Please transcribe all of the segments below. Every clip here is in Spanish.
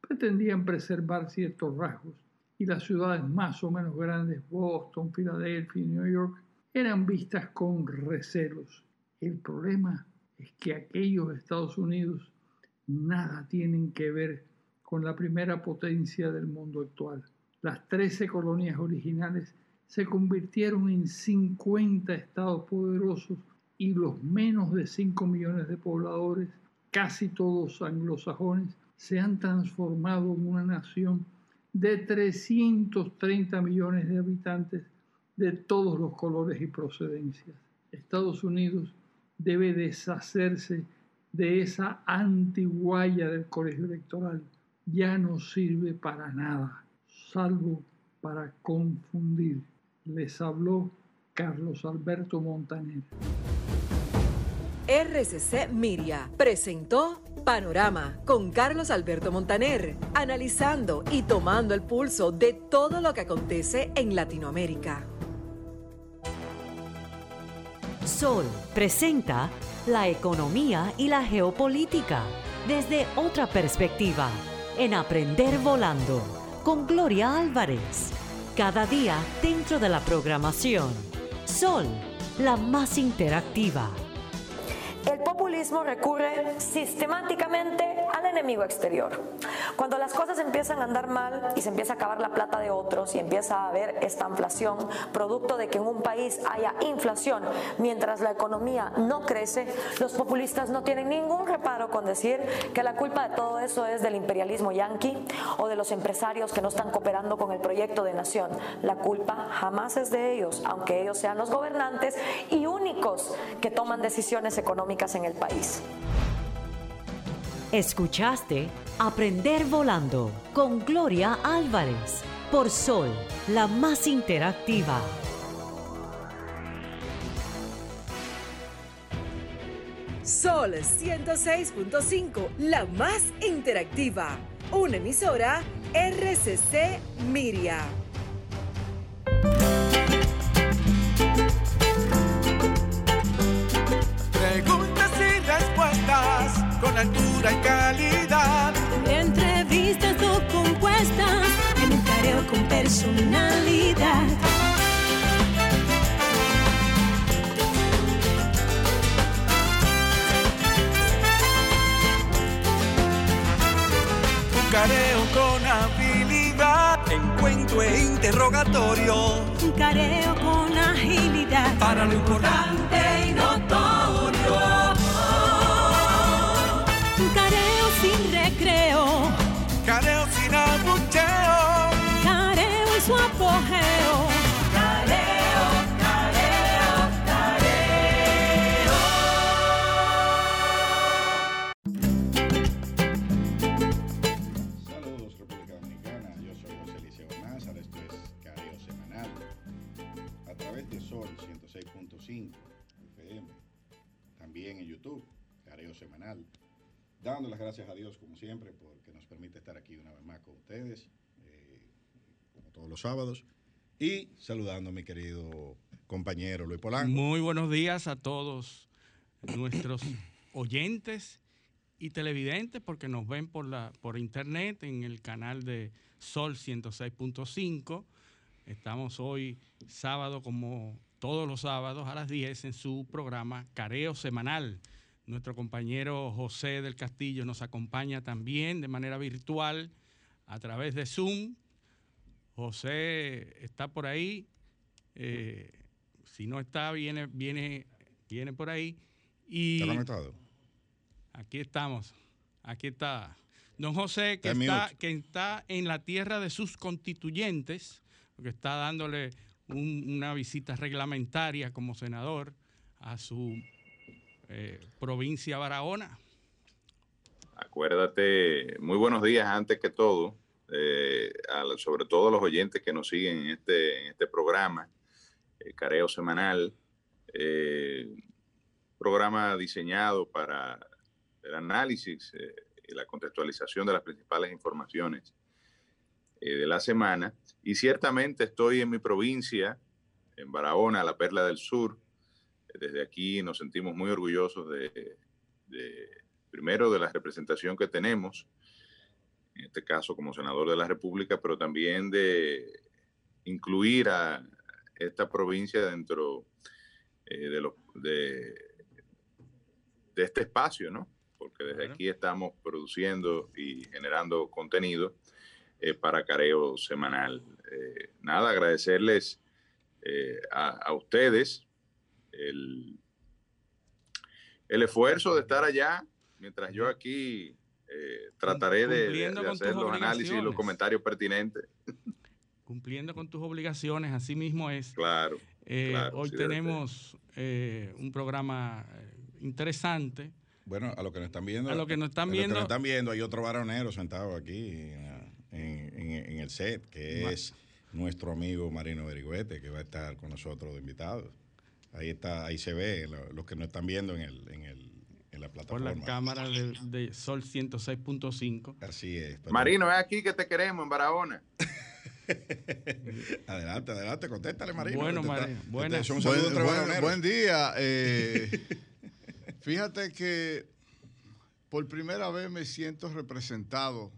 pretendían preservar ciertos rasgos y las ciudades más o menos grandes, Boston, Filadelfia y New York, eran vistas con recelos. El problema es que aquellos Estados Unidos nada tienen que ver con la primera potencia del mundo actual. Las 13 colonias originales se convirtieron en 50 estados poderosos y los menos de 5 millones de pobladores, casi todos anglosajones, se han transformado en una nación de 330 millones de habitantes de todos los colores y procedencias. Estados Unidos debe deshacerse de esa antiguaya del colegio electoral. Ya no sirve para nada, salvo para confundir. Les habló Carlos Alberto Montaner. RCC Miria presentó Panorama con Carlos Alberto Montaner, analizando y tomando el pulso de todo lo que acontece en Latinoamérica. Sol presenta la economía y la geopolítica desde otra perspectiva en Aprender Volando con Gloria Álvarez. Cada día dentro de la programación. Sol, la más interactiva. El populismo recurre sistemáticamente al enemigo exterior. Cuando las cosas empiezan a andar mal y se empieza a acabar la plata de otros y empieza a haber esta inflación, producto de que en un país haya inflación mientras la economía no crece, los populistas no tienen ningún reparo con decir que la culpa de todo eso es del imperialismo yanqui o de los empresarios que no están cooperando con el proyecto de nación. La culpa jamás es de ellos, aunque ellos sean los gobernantes y únicos que toman decisiones económicas en el país. Escuchaste Aprender Volando con Gloria Álvarez por Sol, la más interactiva. Sol 106.5, la más interactiva. Una emisora RCC Miria. Con altura y calidad. Entrevistas o compuestas en un careo con personalidad. Un careo con habilidad, encuentro e interrogatorio. Un careo con agilidad para lo importante y notorio. Careo sin abucheo. Careo y su apogeo. Careo, careo, careo. Saludos República Dominicana, yo soy José Liceo Názar, esto es Careo Semanal, a través de Sol 106.5 FM, también en YouTube, Careo Semanal dando las gracias a Dios, como siempre, porque nos permite estar aquí una vez más con ustedes, eh, como todos los sábados, y saludando a mi querido compañero Luis Polanco. Muy buenos días a todos nuestros oyentes y televidentes, porque nos ven por, la, por internet en el canal de Sol 106.5. Estamos hoy sábado, como todos los sábados, a las 10 en su programa Careo Semanal nuestro compañero José del Castillo nos acompaña también de manera virtual a través de Zoom. José está por ahí. Eh, si no está, viene, viene, viene por ahí. Y ¿Está conectado? Aquí estamos. Aquí está. Don José, que está, que está, en la tierra de sus constituyentes, porque está dándole una visita reglamentaria como senador a su eh, provincia Barahona. Acuérdate, muy buenos días antes que todo, eh, sobre todo a los oyentes que nos siguen en este, este programa, el Careo Semanal, eh, programa diseñado para el análisis y la contextualización de las principales informaciones de la semana. Y ciertamente estoy en mi provincia, en Barahona, la Perla del Sur, desde aquí nos sentimos muy orgullosos de, primero, de la representación que tenemos en este caso como senador de la República, pero también de incluir a esta provincia dentro eh, de, de, de, este espacio, ¿no? Porque desde aquí estamos produciendo y generando contenido eh, para Careo Semanal. Eh, nada, agradecerles a, a, ustedes el, el esfuerzo de estar allá, mientras yo aquí trataré de, de hacer los análisis y los comentarios pertinentes cumpliendo con tus obligaciones, así mismo es. Claro. Eh, hoy tenemos eh, un programa eh, interesante. Bueno, a lo que nos están viendo. A lo que nos están viendo. nos están viendo, hay otro varonero sentado aquí en, el set, que es nuestro amigo Marino Berigüete, que va a estar con nosotros de invitados. Ahí está, ahí se ve, los que nos están viendo en el, en el en la plataforma. Por la cámara de, Sol 106.5. Así es. Marino, es aquí que te queremos en Barahona. adelante, adelante, contéstale, Marino. Bueno, Marino. Buen, día. Eh, fíjate que por primera vez me siento representado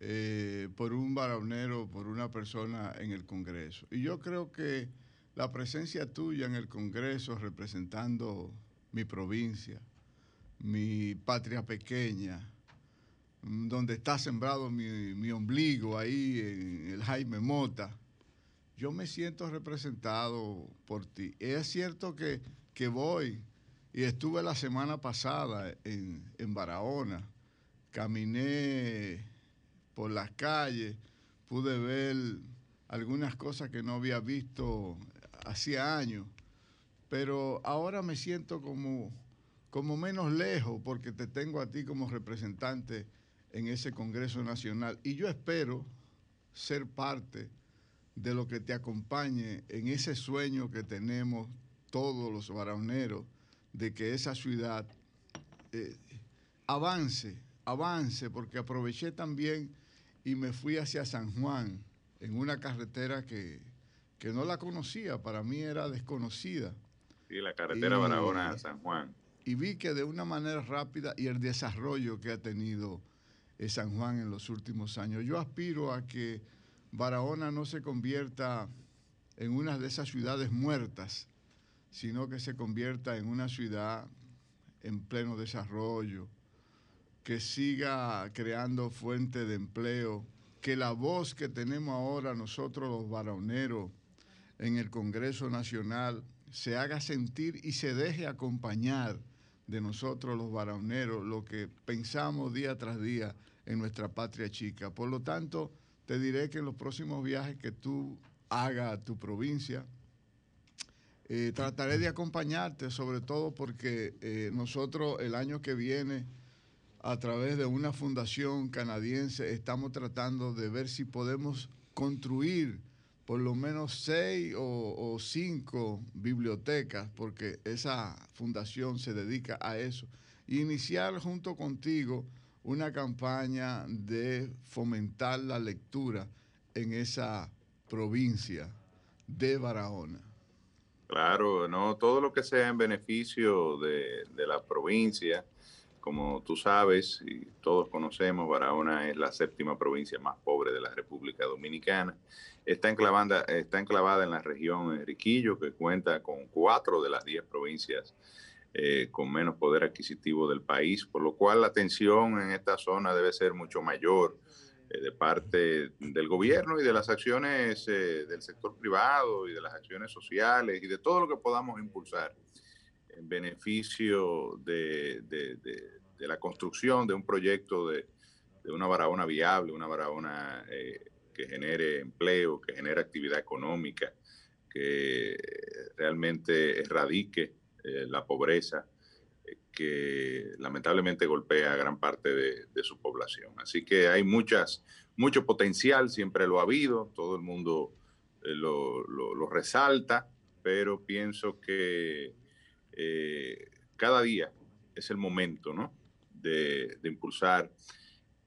eh, por un varonero, por una persona en el Congreso. Y yo creo que la presencia tuya en el Congreso representando mi provincia, mi patria pequeña, Mm, donde está sembrado mi, ombligo, ahí en el Jaime Mota, yo me siento representado por ti. Es cierto que, voy y estuve la semana pasada en, en Barahona, caminé por las calles, pude ver algunas cosas que no había visto hacía años, pero ahora me siento como, como menos lejos porque te tengo a ti como representante en ese Congreso Nacional. Y yo espero ser parte de lo que te acompañe en ese sueño que tenemos todos los baraoneros de que esa ciudad eh, avance, avance, porque aproveché también y me fui hacia San Juan en una carretera que, no la conocía, para mí era desconocida. Sí, la carretera Barahona-San Juan. Y vi que de una manera rápida y el desarrollo que ha tenido San Juan en los últimos años. Yo aspiro a que Barahona no se convierta en una de esas ciudades muertas, sino que se convierta en una ciudad en pleno desarrollo, que siga creando fuentes de empleo, que la voz que tenemos ahora nosotros los barahoneros en el Congreso Nacional se haga sentir y se deje acompañar de nosotros los barahoneros, lo que pensamos día tras día en nuestra patria chica. Por lo tanto, te diré que en los próximos viajes que tú hagas a tu provincia, eh, trataré de acompañarte, sobre todo porque eh, nosotros el año que viene, a través de una fundación canadiense, estamos tratando de ver si podemos construir por lo menos seis o, cinco bibliotecas, porque esa fundación se dedica a eso. Iniciar junto contigo una campaña de fomentar la lectura en esa provincia de Barahona. Claro, no, todo lo que sea en beneficio de, la provincia, como tú sabes y todos conocemos, Barahona es la séptima provincia más pobre de la República Dominicana. Está enclavada, está enclavada en la región Enriquillo, que cuenta con cuatro de las diez provincias eh, con menos poder adquisitivo del país, por lo cual la tensión en esta zona debe ser mucho mayor eh, de parte del gobierno y de las acciones eh, del sector privado y de las acciones sociales y de todo lo que podamos impulsar en beneficio de, de, la construcción de un proyecto de, una Barahona viable, una Barahona que genere empleo, que genere actividad económica, que realmente erradique eh, la pobreza eh, que lamentablemente golpea a gran parte de, su población. Así que hay muchas, mucho potencial, siempre lo ha habido, todo el mundo eh, lo, resalta, pero pienso que cada día es el momento ¿no? de, impulsar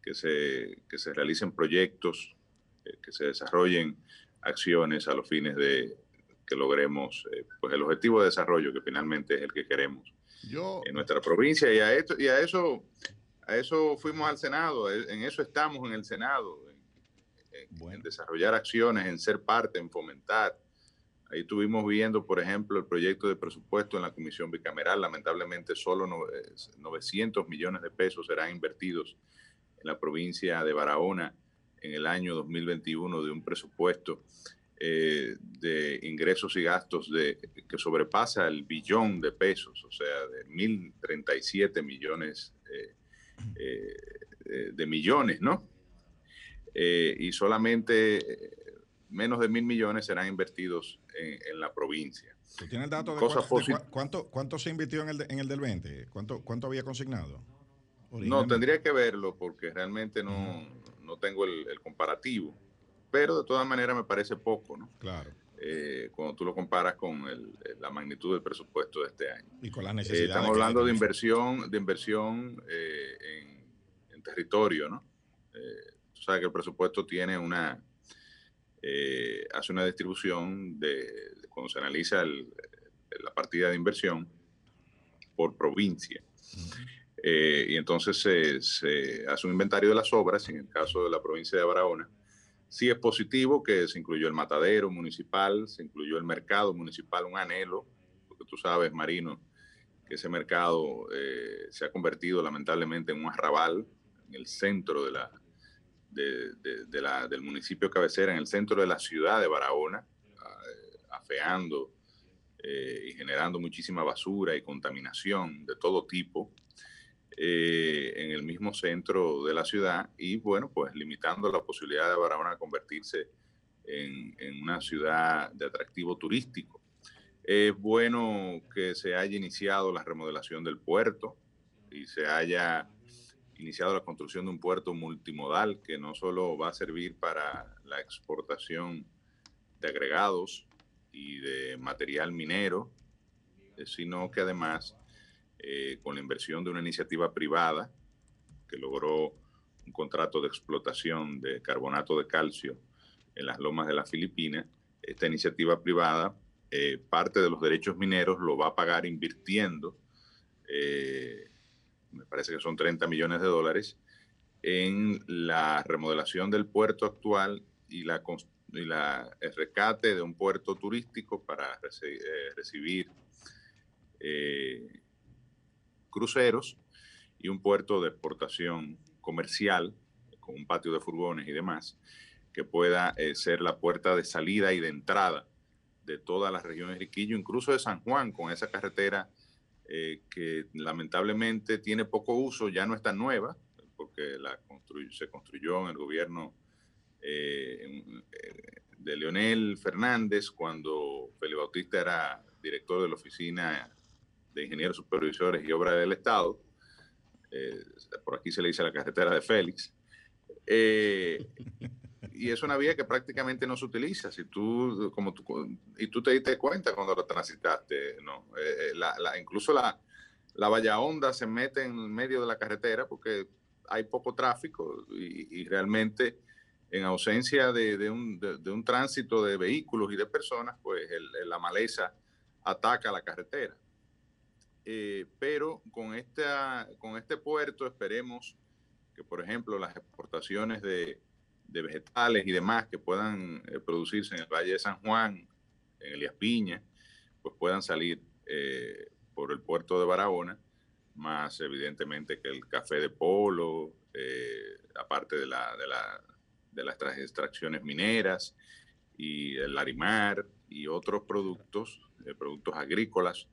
que se, que se realicen proyectos, que se desarrollen acciones a los fines de, que logremos eh, pues el objetivo de desarrollo que finalmente es el que queremos en nuestra provincia y a esto y a eso a eso fuimos al Senado, eh, en eso estamos en el Senado, en, desarrollar acciones, en ser parte, en fomentar. Ahí estuvimos viendo, por ejemplo, el proyecto de presupuesto en la Comisión Bicameral. Lamentablemente, solo 900 millones de pesos serán invertidos en la provincia de Barahona en el año 2021 de un presupuesto eh, de ingresos y gastos de, que sobrepasa el billón de pesos, o sea, de 1.037 millones eh, eh, de millones, ¿no? y solamente menos de mil millones serán invertidos en, la provincia. ¿Tú tienes el dato de, cuánto, cuánto, se invirtió en el, en el del 20? ¿Cuánto, ¿Cuánto había consignado? No, tendría que verlo porque realmente no, no tengo el, comparativo. Pero de todas maneras me parece poco, ¿no? Claro. Eh, cuando tú lo comparas con la magnitud del presupuesto de este año. Y con las eh, necesidades. estamos hablando de inversión, de inversión eh, en, territorio, ¿no? tú sabes que el presupuesto tiene una, hace una distribución de, cuando se analiza la partida de inversión por provincia. Eh, y entonces se, hace un inventario de las obras, en el caso de la provincia de Barahona, sí es positivo que se incluyó el matadero municipal, se incluyó el mercado municipal, un anhelo, porque tú sabes, Marino, que ese mercado eh, se ha convertido lamentablemente en un arrabal en el centro de la, de, la, del municipio cabecera, en el centro de la ciudad de Barahona, eh, afeando y generando muchísima basura y contaminación de todo tipo. Eh, en el mismo centro de la ciudad y bueno, pues limitando la posibilidad de Barahona convertirse en, una ciudad de atractivo turístico. Es bueno que se haya iniciado la remodelación del puerto y se haya iniciado la construcción de un puerto multimodal que no solo va a servir para la exportación de agregados y de material minero, eh, sino que además eh, con la inversión de una iniciativa privada que logró un contrato de explotación de carbonato de calcio en las lomas de las Filipinas. Esta iniciativa privada, eh, parte de los derechos mineros lo va a pagar invirtiendo, eh, me parece que son 30 millones de dólares, en la remodelación del puerto actual y la, la el rescate de un puerto turístico para recibir cruceros y un puerto de exportación comercial con un patio de furgones y demás que pueda eh, ser la puerta de salida y de entrada de todas las regiones de Riquillo, incluso de San Juan, con esa carretera eh, que lamentablemente tiene poco uso, ya no está nueva, porque la se construyó en el gobierno eh, de Leonel Fernández cuando Felipe Bautista era director de la oficina de ingenieros supervisores y obras del Estado. Eh, por aquí se le dice la carretera de Félix. Eh, y es una vía que prácticamente no se utiliza. Si tú, como tú, y tú te diste cuenta cuando la transitaste, ¿no? Eh, la, incluso la, la valla honda se mete en medio de la carretera porque hay poco tráfico y, realmente en ausencia de, un, de, un, tránsito de vehículos y de personas, pues la maleza ataca la carretera. Eh, pero con, esta, con este puerto esperemos que, por ejemplo, las exportaciones de, vegetales y demás que puedan eh, producirse en el Valle de San Juan, en Elías Piña, pues puedan salir eh, por el puerto de Barahona, más evidentemente que el café de polo, aparte de, la, de, la, de las extracciones mineras y el larimar y otros productos, productos agrícolas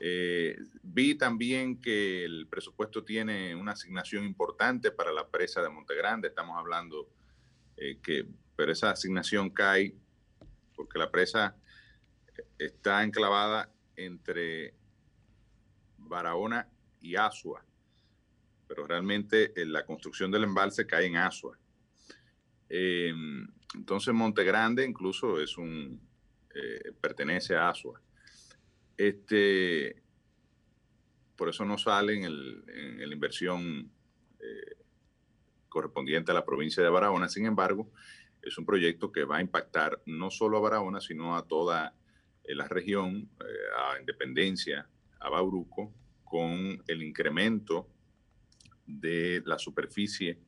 eh, vi también que el presupuesto tiene una asignación importante para la presa de Montegrande. Estamos hablando eh, que, pero esa asignación cae porque la presa está enclavada entre Barahona y Asua, pero realmente eh, la construcción del embalse cae en Asua. entonces Montegrande incluso es un pertenece a Asua. Este, por eso no sale en, la inversión eh, correspondiente a la provincia de Barahona. Sin embargo, es un proyecto que va a impactar no solo a Barahona, sino a toda eh, la región, eh, a Independencia, a Bauruco, con el incremento de la superficie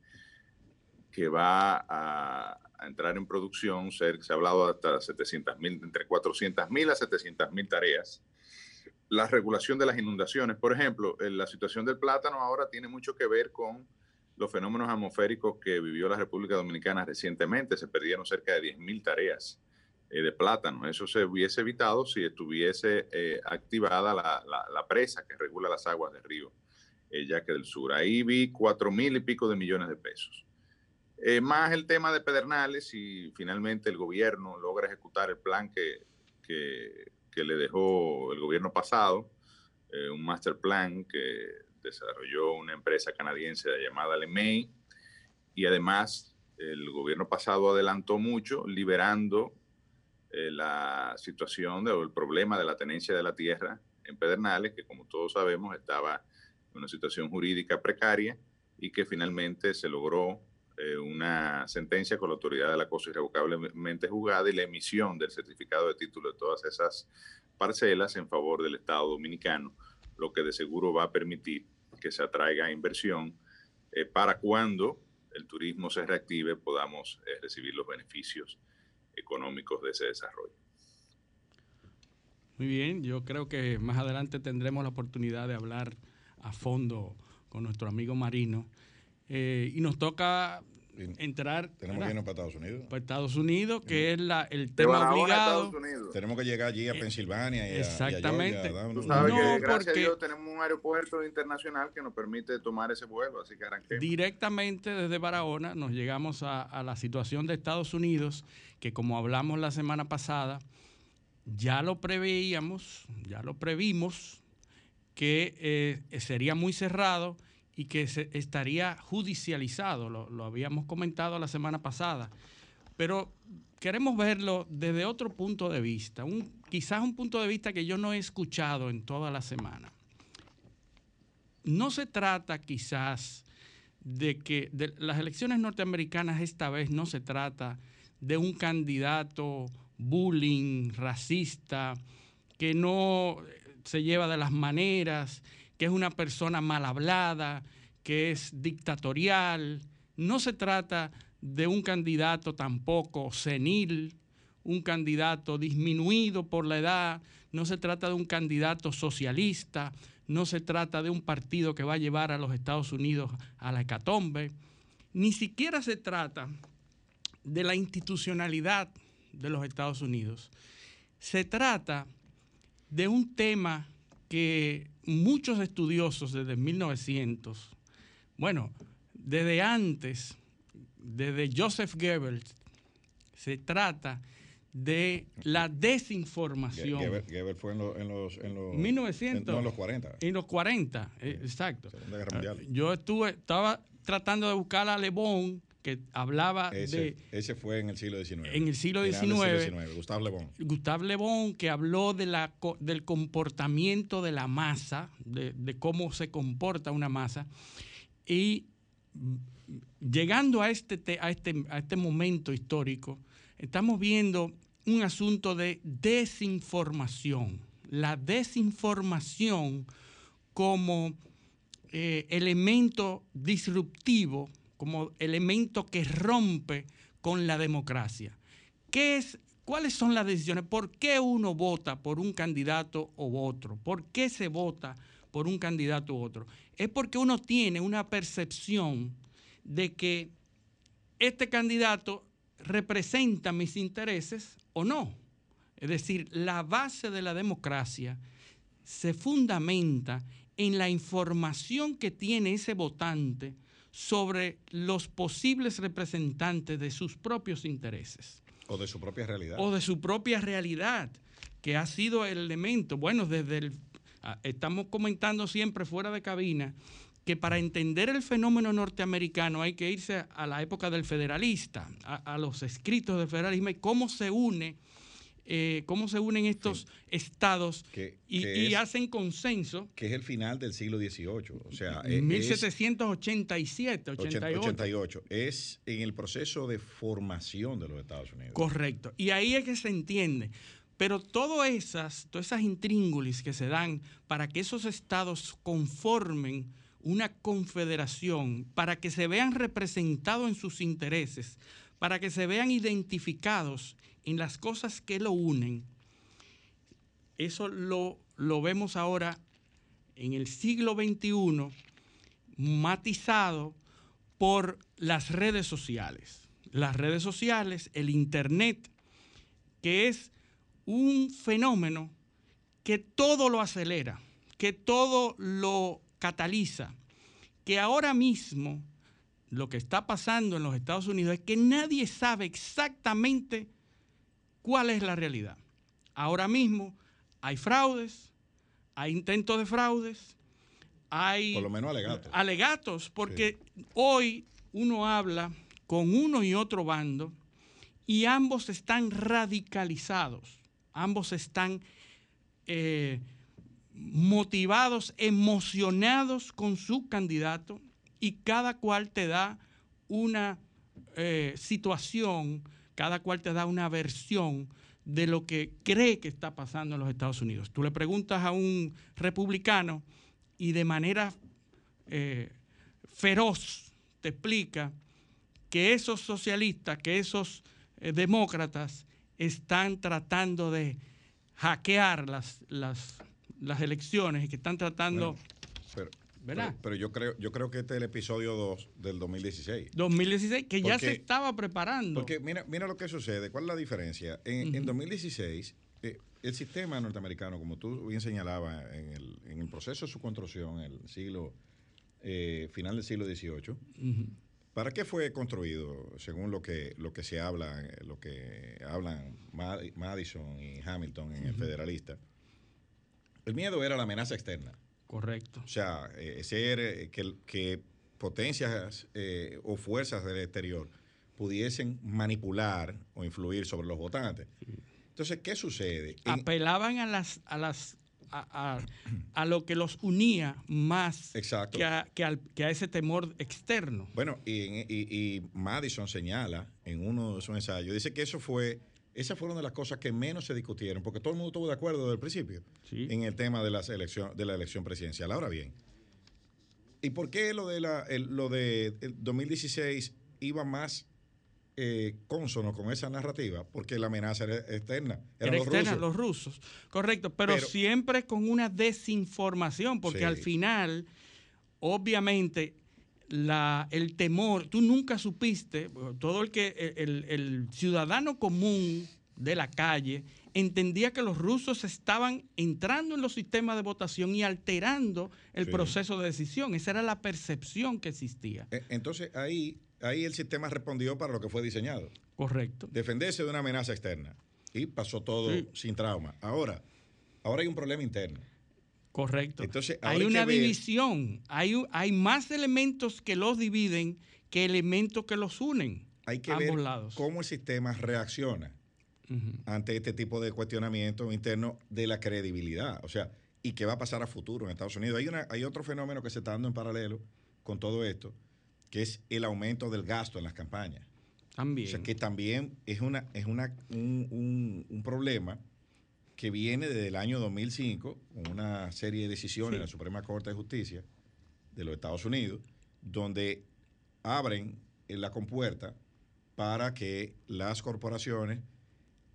que va a, entrar en producción, se, ha hablado hasta 700 mil, entre 400 mil a 700 mil tareas. La regulación de las inundaciones, por ejemplo, la situación del plátano ahora tiene mucho que ver con los fenómenos atmosféricos que vivió la República Dominicana recientemente. Se perdieron cerca de 10 mil tareas eh, de plátano. Eso se hubiese evitado si estuviese eh, activada la, la, presa que regula las aguas del río eh, Yaque del Sur. Ahí vi 4 mil y pico de millones de pesos. Más el tema de Pedernales y finalmente el gobierno logra ejecutar el plan que, que, le dejó el gobierno pasado, un master plan que desarrolló una empresa canadiense llamada LeMay y además el gobierno pasado adelantó mucho liberando eh, la situación o el problema de la tenencia de la tierra en Pedernales, que como todos sabemos estaba en una situación jurídica precaria y que finalmente se logró eh, una sentencia con la autoridad de la cosa irrevocablemente juzgada y la emisión del certificado de título de todas esas parcelas en favor del Estado dominicano, lo que de seguro va a permitir que se atraiga inversión eh, para cuando el turismo se reactive podamos eh, recibir los beneficios económicos de ese desarrollo. Muy bien, yo creo que más adelante tendremos la oportunidad de hablar a fondo con nuestro amigo Marino eh, y nos toca entrar. Tenemos que irnos para Estados Unidos. Para Estados Unidos, que es la, el tema obligado. Tenemos que llegar allí a eh, Pensilvania. Y exactamente. A, Tú sabes que gracias a Dios tenemos un aeropuerto internacional que nos permite tomar ese vuelo, así que arranquemos. Directamente desde Barahona nos llegamos a, a la situación de Estados Unidos, que como hablamos la semana pasada, ya lo preveíamos, ya lo previmos, que eh, sería muy cerrado y que se estaría judicializado, lo, habíamos comentado la semana pasada, pero queremos verlo desde otro punto de vista, un, quizás un punto de vista que yo no he escuchado en toda la semana. No se trata quizás de que de las elecciones norteamericanas esta vez no se trata de un candidato bullying, racista, que no se lleva de las maneras, que es una persona mal hablada, que es dictatorial. No se trata de un candidato tampoco senil, un candidato disminuido por la edad, no se trata de un candidato socialista, no se trata de un partido que va a llevar a los Estados Unidos a la hecatombe, ni siquiera se trata de la institucionalidad de los Estados Unidos. Se trata de un tema que muchos estudiosos desde 1900, bueno, desde antes, desde Joseph Goebbels, se trata de la desinformación. Goebbels fue en, los, en los, en los 1900, en los 40. En los 40, eh, exacto. Yo estuve, estaba tratando de buscar a Le Bon que hablaba de... Ese fue en el siglo XIX. En el siglo XIX. Gustave Le Bon. Gustave Le Bon, que habló de la, del comportamiento de la masa, de, cómo se comporta una masa. Y llegando a este, a, este, a este momento histórico, estamos viendo un asunto de desinformación. La desinformación como eh, elemento disruptivo como elemento que rompe con la democracia. ¿Qué es, ¿Cuáles son las decisiones? ¿Por qué uno vota por un candidato u otro? ¿Por qué se vota por un candidato u otro? Es porque uno tiene una percepción de que este candidato representa mis intereses o no. Es decir, la base de la democracia se fundamenta en la información que tiene ese votante sobre los posibles representantes de sus propios intereses. O de su propia realidad. O de su propia realidad, que ha sido el elemento, bueno, desde el... Ah, estamos comentando siempre fuera de cabina que para entender el fenómeno norteamericano hay que irse a la época del federalista, a, a los escritos del federalismo y cómo se une eh, cómo se unen estos estados y, hacen consenso. Que es el final del siglo XVIII. O sea, 1787, 88. 88. Es en el proceso de formación de los Estados Unidos. Correcto. Y ahí es que se entiende. Pero todas esas, todas esas intríngulis que se dan para que esos estados conformen una confederación para que se vean representados en sus intereses, para que se vean identificados en las cosas que lo unen, eso lo, lo vemos ahora en el siglo XXI matizado por las redes sociales. Las redes sociales, el Internet, que es un fenómeno que todo lo acelera, que todo lo cataliza, que ahora mismo lo que está pasando en los Estados Unidos es que nadie sabe exactamente cuál es la realidad. Ahora mismo hay fraudes, hay intentos de fraudes, hay... Por lo menos alegatos. Alegatos, porque hoy uno habla con uno y otro bando y ambos están radicalizados, ambos están eh, motivados, emocionados con su candidato y cada cual te da una eh, situación, cada cual te da una versión de lo que cree que está pasando en los Estados Unidos. Tú le preguntas a un republicano y de manera eh, feroz te explica que esos socialistas, que esos eh, demócratas están tratando de hackear las, las, las elecciones y que están tratando... ¿verdad? Pero, yo creo yo creo que este es el episodio 2 del 2016. 2016, que ya se estaba preparando. Porque mira, mira lo que sucede. ¿Cuál es la diferencia? En, 2016, eh, el sistema norteamericano, como tú bien señalabas, en el, en el proceso de su construcción, en el siglo, eh, final del siglo XVIII, ¿para qué fue construido, según lo que, lo que se habla, lo que hablan Madison y Hamilton en el Federalista? El miedo era la amenaza externa. Correcto. O sea, eh, ser eh, que, que, potencias eh, o fuerzas del exterior pudiesen manipular o influir sobre los votantes. Entonces, ¿qué sucede? Apelaban a las a las a, lo que los unía más Exacto. Que, a, que, a ese temor externo. Bueno, y, y, Madison señala en uno de sus ensayos, dice que eso fue esas fueron de las cosas que menos se discutieron, porque todo el mundo estuvo de acuerdo desde el principio en el tema de, las elección, de la elección presidencial. Ahora bien, ¿y por qué lo de, la, lo de 2016 iba más eh, consono con esa narrativa? Porque la amenaza era externa. Eran era los externa, rusos. los rusos. Correcto, pero, siempre con una desinformación, porque al final, obviamente la, el temor, tú nunca supiste, todo el que el, ciudadano común de la calle entendía que los rusos estaban entrando en los sistemas de votación y alterando el proceso de decisión. Esa era la percepción que existía. E, entonces ahí, ahí el sistema respondió para lo que fue diseñado. Correcto. Defenderse de una amenaza externa. Y pasó todo sin trauma. Ahora, ahora hay un problema interno. Correcto. Entonces, hay una división, hay, hay más elementos que los dividen que elementos que los unen. Hay que ver cómo el sistema reacciona ante este tipo de cuestionamiento interno de la credibilidad. O sea, y qué va a pasar a futuro en Estados Unidos. Hay, una, hay otro fenómeno que se está dando en paralelo con todo esto, que es el aumento del gasto en las campañas. También. O sea, que también es, una, es una, un, un problema que viene desde el año 2005, con una serie de decisiones de la Suprema Corte de Justicia de los Estados Unidos, donde abren la compuerta para que las corporaciones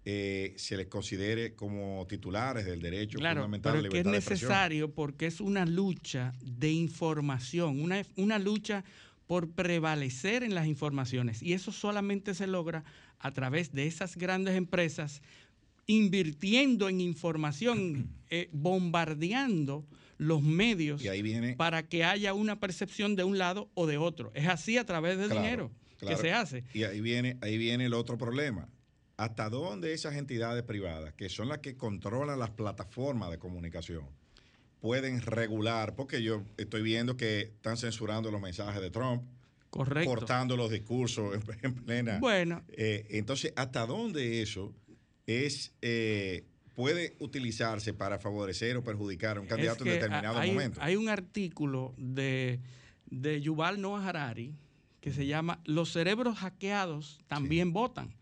eh, se les considere como titulares del derecho fundamental pero que es necesario porque es una lucha de información, una, una lucha por prevalecer en las informaciones. Y eso solamente se logra a través de esas grandes empresas invirtiendo en información, eh, bombardeando los medios para que haya una percepción de un lado o de otro. Es así a través del dinero que se hace. Y ahí viene, ahí viene el otro problema. ¿Hasta dónde esas entidades privadas, que son las que controlan las plataformas de comunicación, pueden regular? Porque yo estoy viendo que están censurando los mensajes de Trump. Cortando los discursos en, plena. Bueno. Eh, entonces, ¿hasta dónde eso es eh, puede utilizarse para favorecer o perjudicar a un candidato en determinado momento. Hay un artículo de, de Yuval Noah Harari que se llama Los cerebros hackeados también votan.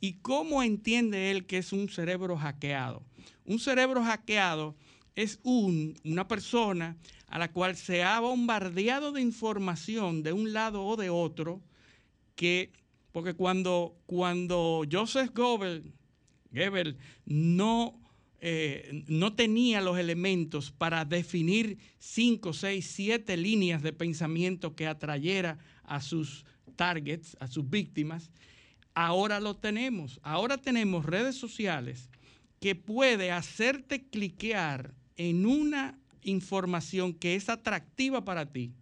¿Y cómo entiende él que es un cerebro hackeado? Un cerebro hackeado es un, una persona a la cual se ha bombardeado de información de un lado o de otro, que, porque cuando, cuando Joseph Goebbels, Goebbels no, eh, no tenía los elementos para definir cinco, seis, siete líneas de pensamiento que atrayera a sus targets, a sus víctimas, ahora lo tenemos. Ahora tenemos redes sociales que puede hacerte cliquear en una información que es atractiva para ti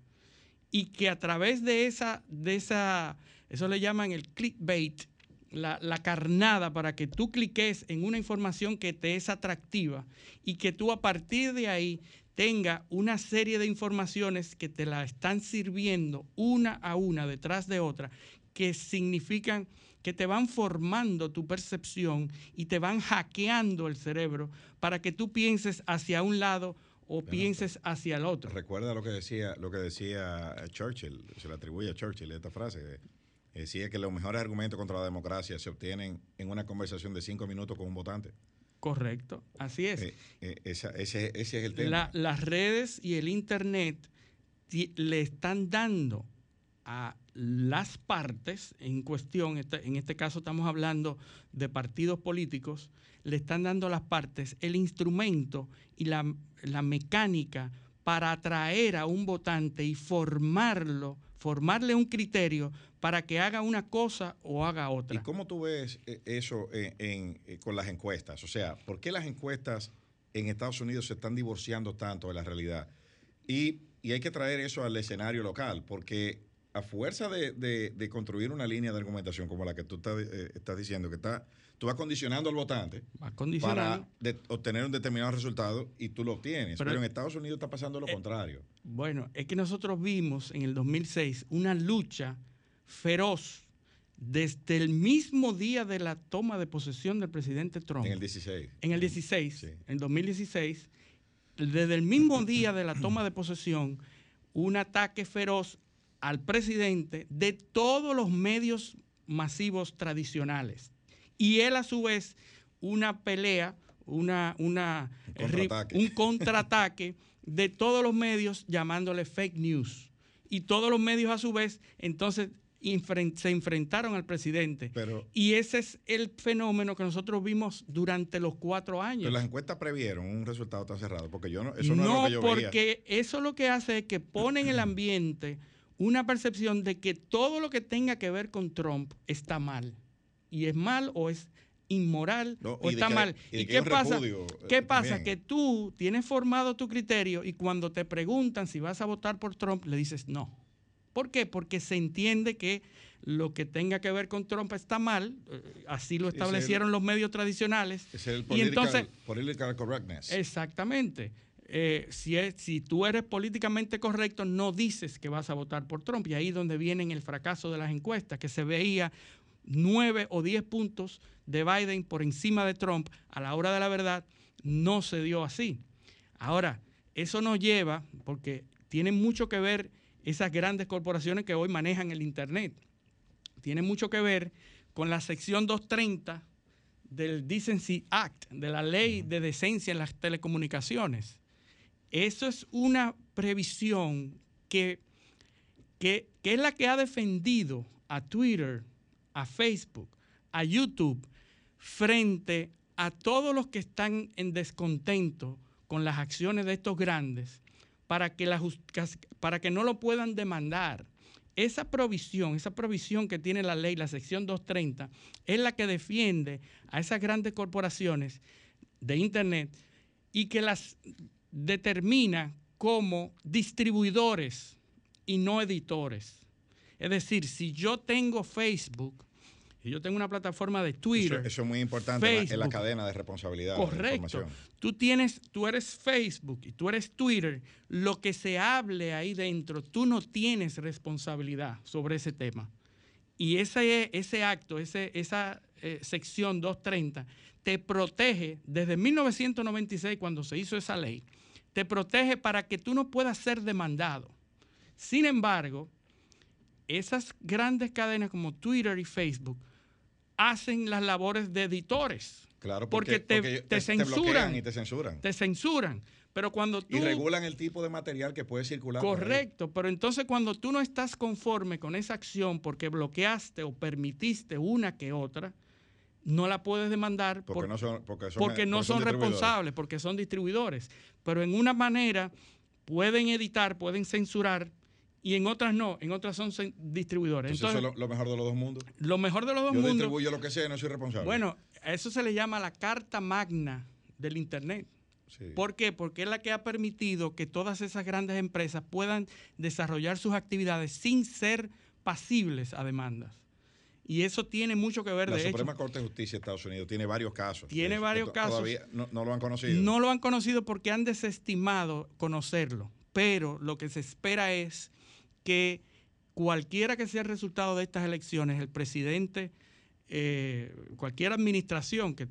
y que a través de esa, de esa eso le llaman el clickbait, la, la, carnada para que tú cliques en una información que te es atractiva y que tú a partir de ahí tenga una serie de informaciones que te la están sirviendo una a una detrás de otra, que significan que te van formando tu percepción y te van hackeando el cerebro para que tú pienses hacia un lado o pienses hacia el otro. Recuerda lo que decía, lo que decía Churchill, se le atribuye a Churchill esta frase, decía que los mejores argumentos contra la democracia se obtienen en una conversación de cinco minutos con un votante. Correcto, así es. Eh, eh, esa, ese, ese, es el tema. La, las redes y el Internet le están dando a las partes en cuestión, este, en este caso estamos hablando de partidos políticos, le están dando a las partes el instrumento y la, la mecánica para atraer a un votante y formarlo, formarle un criterio para que haga una cosa o haga otra. ¿Y cómo tú ves eh, eso en, eh, con las encuestas? O sea, ¿por qué las encuestas en Estados Unidos se están divorciando tanto de la realidad? Y, y hay que traer eso al escenario local, porque a fuerza de, construir una línea de argumentación como la que tú estás, eh, diciendo, que está, tú vas condicionando al votante para obtener un determinado resultado y tú lo obtienes. Pero, en Estados Unidos está pasando lo eh, contrario. Bueno, es que nosotros vimos en el 2006 una lucha feroz desde el mismo día de la toma de posesión del presidente Trump. En el 16. En el 16, en 2016, desde el mismo día de la toma de posesión, un ataque feroz al presidente de todos los medios masivos tradicionales. Y él a su vez una pelea, una, una, un contraataque, de todos los medios llamándole fake news. Y todos los medios a su vez entonces se enfrentaron al presidente. y ese es el fenómeno que nosotros vimos durante los cuatro años. Pero las encuestas previeron un resultado tan cerrado, porque yo no, eso no, es lo que yo porque eso lo que hace es que pone en el ambiente una percepción de que todo lo que tenga que ver con Trump está mal. Y es mal o es inmoral o está mal. ¿Y, qué pasa? Eh, ¿Qué pasa? Que tú tienes formado tu criterio y cuando te preguntan si vas a votar por Trump, le dices no. ¿Por qué? Porque se entiende que lo que tenga que ver con Trump está mal, eh, así lo establecieron los medios tradicionales. Es el political, y entonces, political correctness. Exactamente. Eh, si, si tú eres políticamente correcto, no dices que vas a votar por Trump. Y ahí es donde viene el fracaso de las encuestas, que se veía nueve o diez puntos de Biden por encima de Trump a la hora de la verdad, no se dio así. Ahora, eso nos lleva, porque tienen mucho que ver esas grandes corporaciones que hoy manejan el Internet, tiene mucho que ver con la sección 230 del Decency Act, de la ley de decencia en las telecomunicaciones. Eso es una previsión que, que, es la que ha defendido a Twitter, a Facebook, a YouTube, frente a todos los que están en descontento con las acciones de estos grandes, para que, para que no lo puedan demandar. Esa provisión, esa provisión que tiene la ley, la sección 230, es la que defiende a esas grandes corporaciones de Internet y que las determina como distribuidores y no editores. Es decir, si yo tengo Facebook y yo tengo una plataforma de Twitter. Eso, es muy importante en, la, cadena de responsabilidad. Correcto. tú tienes, tú eres Facebook y tú eres Twitter. Lo que se hable ahí dentro, tú no tienes responsabilidad sobre ese tema. Y ese, ese acto, ese, esa eh, sección 230, te protege desde 1996, cuando se hizo esa ley, te protege para que tú no puedas ser demandado. Sin embargo, esas grandes cadenas como Twitter y Facebook hacen las labores de editores. Claro, porque, te, censuran. y te censuran. Te censuran. Pero cuando tú... Y regulan el tipo de material que puede circular. Correcto, pero entonces cuando tú no estás conforme con esa acción porque bloqueaste o permitiste una que otra, no la puedes demandar Porque por- no son, porque son, porque no porque son, responsables, porque son distribuidores. Pero en una manera pueden editar, pueden censurar y en otras no, en otras son distribuidores. Entonces, Entonces, eso es lo, lo mejor de los dos mundos. lo mejor de los dos Yo mundos... distribuyo lo que sea y no soy responsable. Bueno, a eso se le llama la carta magna del Internet. Sí. ¿Por qué? Porque es la que ha permitido que todas esas grandes empresas puedan desarrollar sus actividades sin ser pasibles a demandas. Y eso tiene mucho que ver, la de Suprema hecho. Corte de Justicia de Estados Unidos tiene varios casos. Tiene varios casos. Todavía no, no lo han conocido. No lo han conocido porque han desestimado conocerlo. Pero lo que se espera es que cualquiera que sea el resultado de estas elecciones, el presidente, eh, cualquier administración que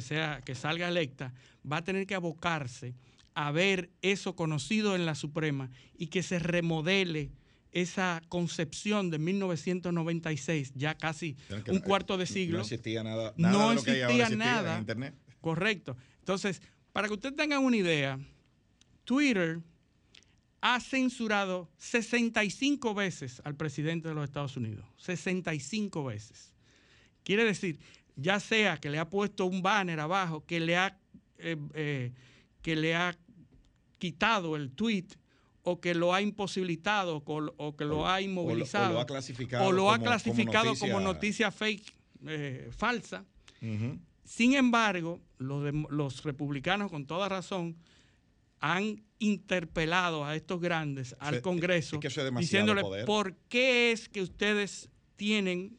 sea, que salga electa, va a tener que abocarse a ver eso conocido en la Suprema y que se remodele esa concepción de 1996, ya casi que- un cuarto de siglo. No existía nada. nada no de lo que hay ahora existía existía nada. en Internet. Correcto. Entonces, para que ustedes tengan una idea, Twitter ha censurado 65 veces al presidente de los Estados Unidos. 65 veces. Quiere decir, ya sea que le ha puesto un banner abajo, que le ha, eh, eh, que le ha quitado el tweet o que lo ha imposibilitado o, que lo ha inmovilizado o lo ha clasificado o lo ha como- noticia- como noticia fake eh, falsa. Sin embargo, los, los republicanos, con toda razón, han interpelado a estos grandes al Se- Congreso, es que diciéndole poder. por qué es que ustedes tienen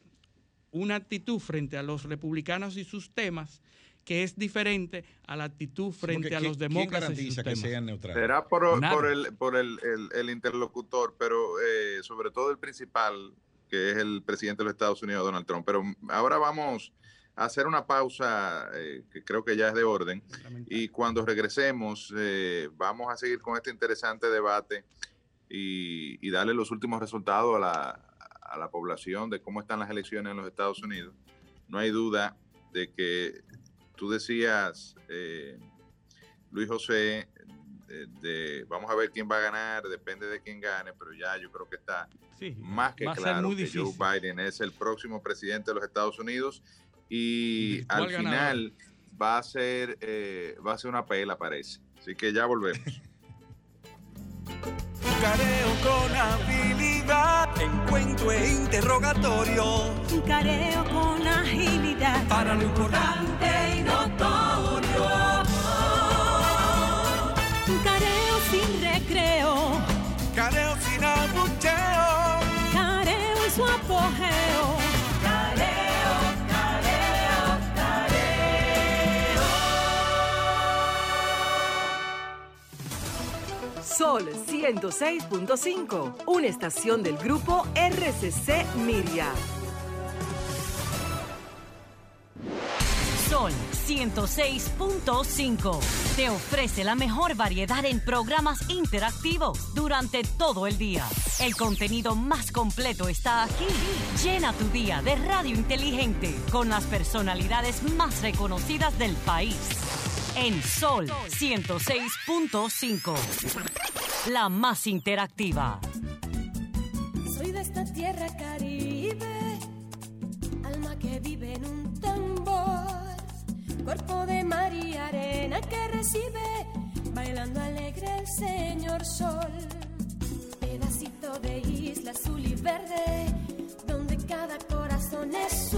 una actitud frente a los republicanos y sus temas que es diferente a la actitud frente Porque a ¿quién- los quién demócratas y sus garantiza que sean neutrales? Será por, por, el, por el, el- el interlocutor, pero eh, sobre todo el principal, que es el presidente de los Estados Unidos, Donald Trump. Pero ahora vamos a hacer una pausa eh, que creo que ya es de orden. Y cuando regresemos, eh, vamos a seguir con este interesante debate y, y darle los últimos resultados a la, a la población de cómo están las elecciones en los Estados Unidos. No hay duda de que tú decías, eh, Luis José, de, de- vamos a ver quién va a ganar, depende de quién gane, pero ya yo creo que está Sí, más que claro que. Joe Biden es el próximo presidente de los Estados Unidos y al ganador. final va a ser eh, va a ser una pela parece. Así que ya volvemos. Careo con habilidad, encuentro e interrogatorio. Un careo con agilidad. Para lo importante y notorio. Un careo sin recreo. Careo sin abucheo. Careo en su apogeo. Sol 106.5, una estación del grupo RCC Miria. Sol 106.5 te ofrece la mejor variedad en programas interactivos durante todo el día. El contenido más completo está aquí. Llena tu día de radio inteligente con las personalidades más reconocidas del país. En Sol 106.5, la más interactiva. Soy de esta tierra caribe, alma que vive en un tambor, cuerpo de mar y arena que recibe, bailando alegre el señor sol. Pedacito de isla azul y verde, donde cada corazón es un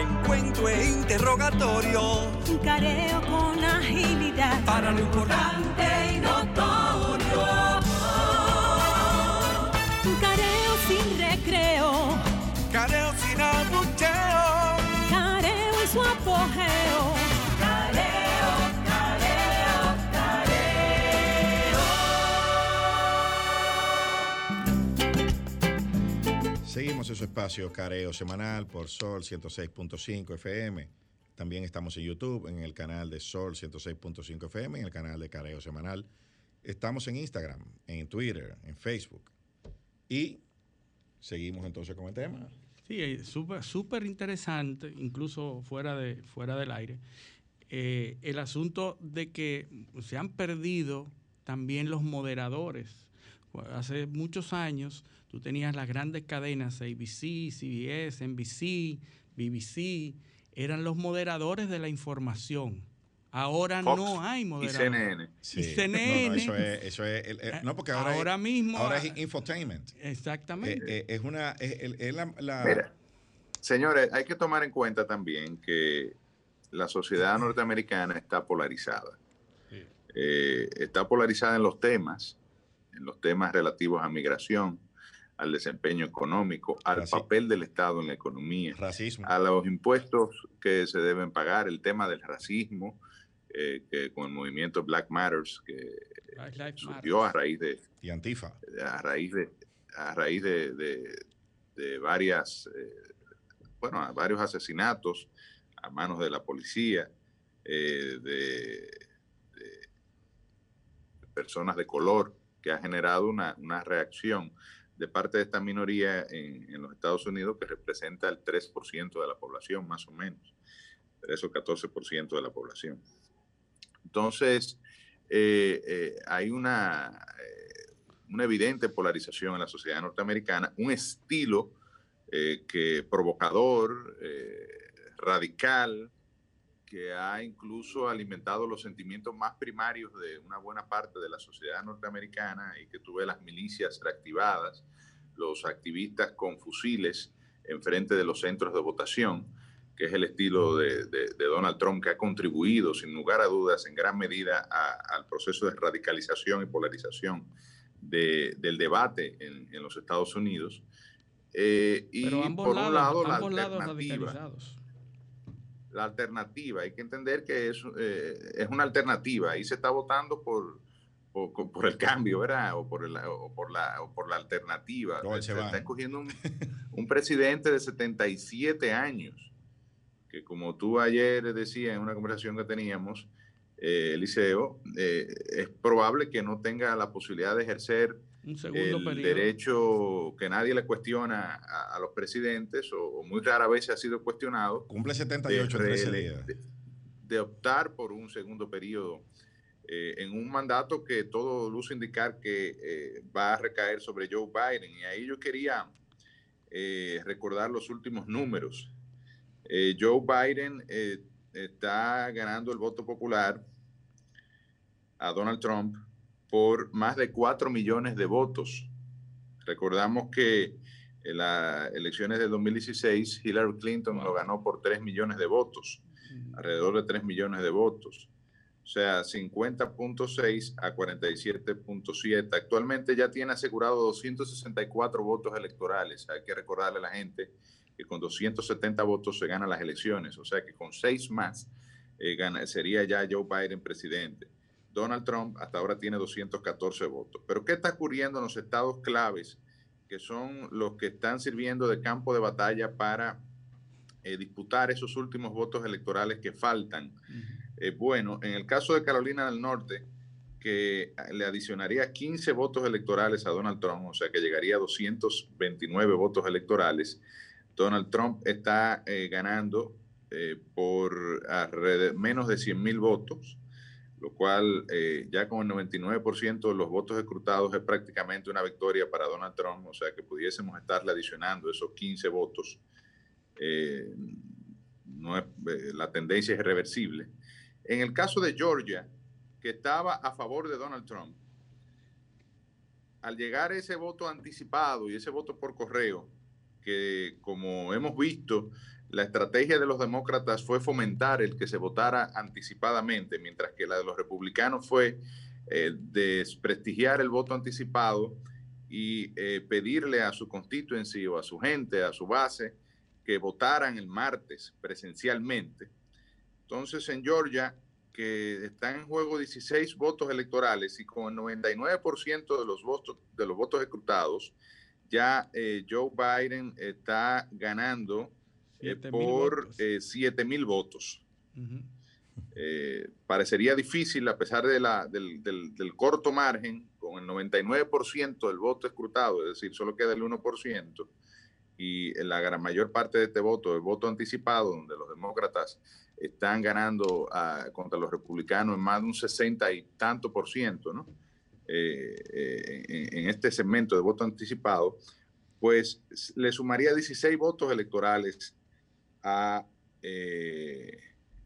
encuentro e interrogatorio. Un careo con agilidad. Para lo importante y notorio. Un careo sin recreo. Careo sin abucheo. Careo en su apogeo. Seguimos en su espacio Careo Semanal por Sol 106.5 FM. También estamos en YouTube, en el canal de Sol 106.5 FM, en el canal de Careo Semanal. Estamos en Instagram, en Twitter, en Facebook. Y seguimos entonces con el tema. Sí, súper súper interesante, incluso fuera, de, fuera del aire, eh, el asunto de que se han perdido también los moderadores. Hace muchos años tú tenías las grandes cadenas ABC, CBS, NBC, BBC, eran los moderadores de la información. Ahora Fox no hay y moderadores. CNN. Sí. Y CNN. No, no, eso es, eso es el- el- no, porque ahora, Ahora es, mismo- ahora es infotainment. Exactamente. Eh, eh, es una, es, el- es la, la- Mira, señores, hay que tomar en cuenta también que la sociedad norteamericana está polarizada. Eh, está polarizada en los temas, en los temas relativos a migración, al desempeño económico, al Raci- papel del Estado en la economía, racismo. a los impuestos que se deben pagar, el tema del racismo, eh, que con el movimiento Black Matters, que Black surgió a raíz de, y Antifa. a raíz de a raíz de, de- de varias eh, bueno a varios asesinatos a manos de la policía eh, de, de personas de color que ha generado una, una reacción de parte de esta minoría en, los Estados Unidos que representa el 3% de la población más o menos 3 o 14% de la población. Entonces eh, eh, hay una eh, una evidente polarización en la sociedad norteamericana, un estilo que provocador, radical, que ha incluso alimentado los sentimientos más primarios de una buena parte de la sociedad norteamericana y que tuve las milicias reactivadas, los activistas con fusiles enfrente de los centros de votación, que es el estilo de, de- de Donald Trump que ha contribuido sin lugar a dudas en gran medida a- al proceso de radicalización y polarización de- del debate en, en los Estados Unidos. Eh, y Pero ambos por lados, un lado, la ambos lados alternativa, radicalizados. La alternativa, hay que entender que es, eh, es una alternativa, ahí se está votando por, por, por el cambio, ¿verdad? O por, el- o por, la, o por la alternativa. No, se está escogiendo un, un presidente de 77 años, que como tú ayer decías en una conversación que teníamos, eh, Eliseo, eh, es probable que no tenga la posibilidad de ejercer Un segundo el periodo. derecho que nadie le cuestiona a, a los presidentes, o, o muy rara vez ha sido cuestionado, Cumple 78 en 13 de, días. de- de optar por un segundo periodo eh, en un mandato que todo luce indicar que eh, va a recaer sobre Joe Biden. Y ahí yo quería eh, recordar los últimos números. Eh, Joe Biden eh, está ganando el voto popular a Donald Trump por más de 4 millones de votos. Recordamos que en las elecciones del 2016 Hillary Clinton lo ganó por 3 millones de votos, alrededor de 3 millones de votos. O sea, 50.6 a 47.7. Actualmente ya tiene asegurado 264 votos electorales. Hay que recordarle a la gente que con 270 votos se ganan las elecciones. O sea que con 6 más eh, gana- sería ya Joe Biden presidente. Donald Trump hasta ahora tiene 214 votos. Pero ¿qué está ocurriendo en los estados claves, que son los que están sirviendo de campo de batalla para eh, disputar esos últimos votos electorales que faltan? Eh, bueno, en el caso de Carolina del Norte, que le adicionaría 15 votos electorales a Donald Trump, o sea que llegaría a 229 votos electorales, Donald Trump está eh, ganando por menos de 100 mil votos lo cual eh, ya con el 99% de los votos escrutados es prácticamente una victoria para Donald Trump, o sea que pudiésemos estarle adicionando esos 15 votos. Eh, eh, la tendencia es irreversible. En el caso de Georgia, que estaba a favor de Donald Trump, al llegar ese voto anticipado y ese voto por correo, que como hemos visto, la estrategia de los demócratas fue fomentar el que se votara anticipadamente, mientras que la de los republicanos fue eh, desprestigiar el voto anticipado y eh, pedirle a su constituency o a su gente, a su base, que votaran el martes presencialmente. Entonces, en Georgia, que están en juego 16 votos electorales y con el 99% de los votos, de los votos escrutados, ya eh, Joe Biden está ganando eh, por 7 eh, mil votos. Eh, parecería difícil, a pesar de la, del, del, corto margen, con el 99% del voto escrutado, es decir, solo queda el 1%, y la gran mayor parte de este voto, el voto anticipado, donde los demócratas están ganando a, contra los republicanos en más de un 60 y tanto por ciento, ¿no? en, en, este segmento de voto anticipado, pues le sumaría 16 votos electorales a eh,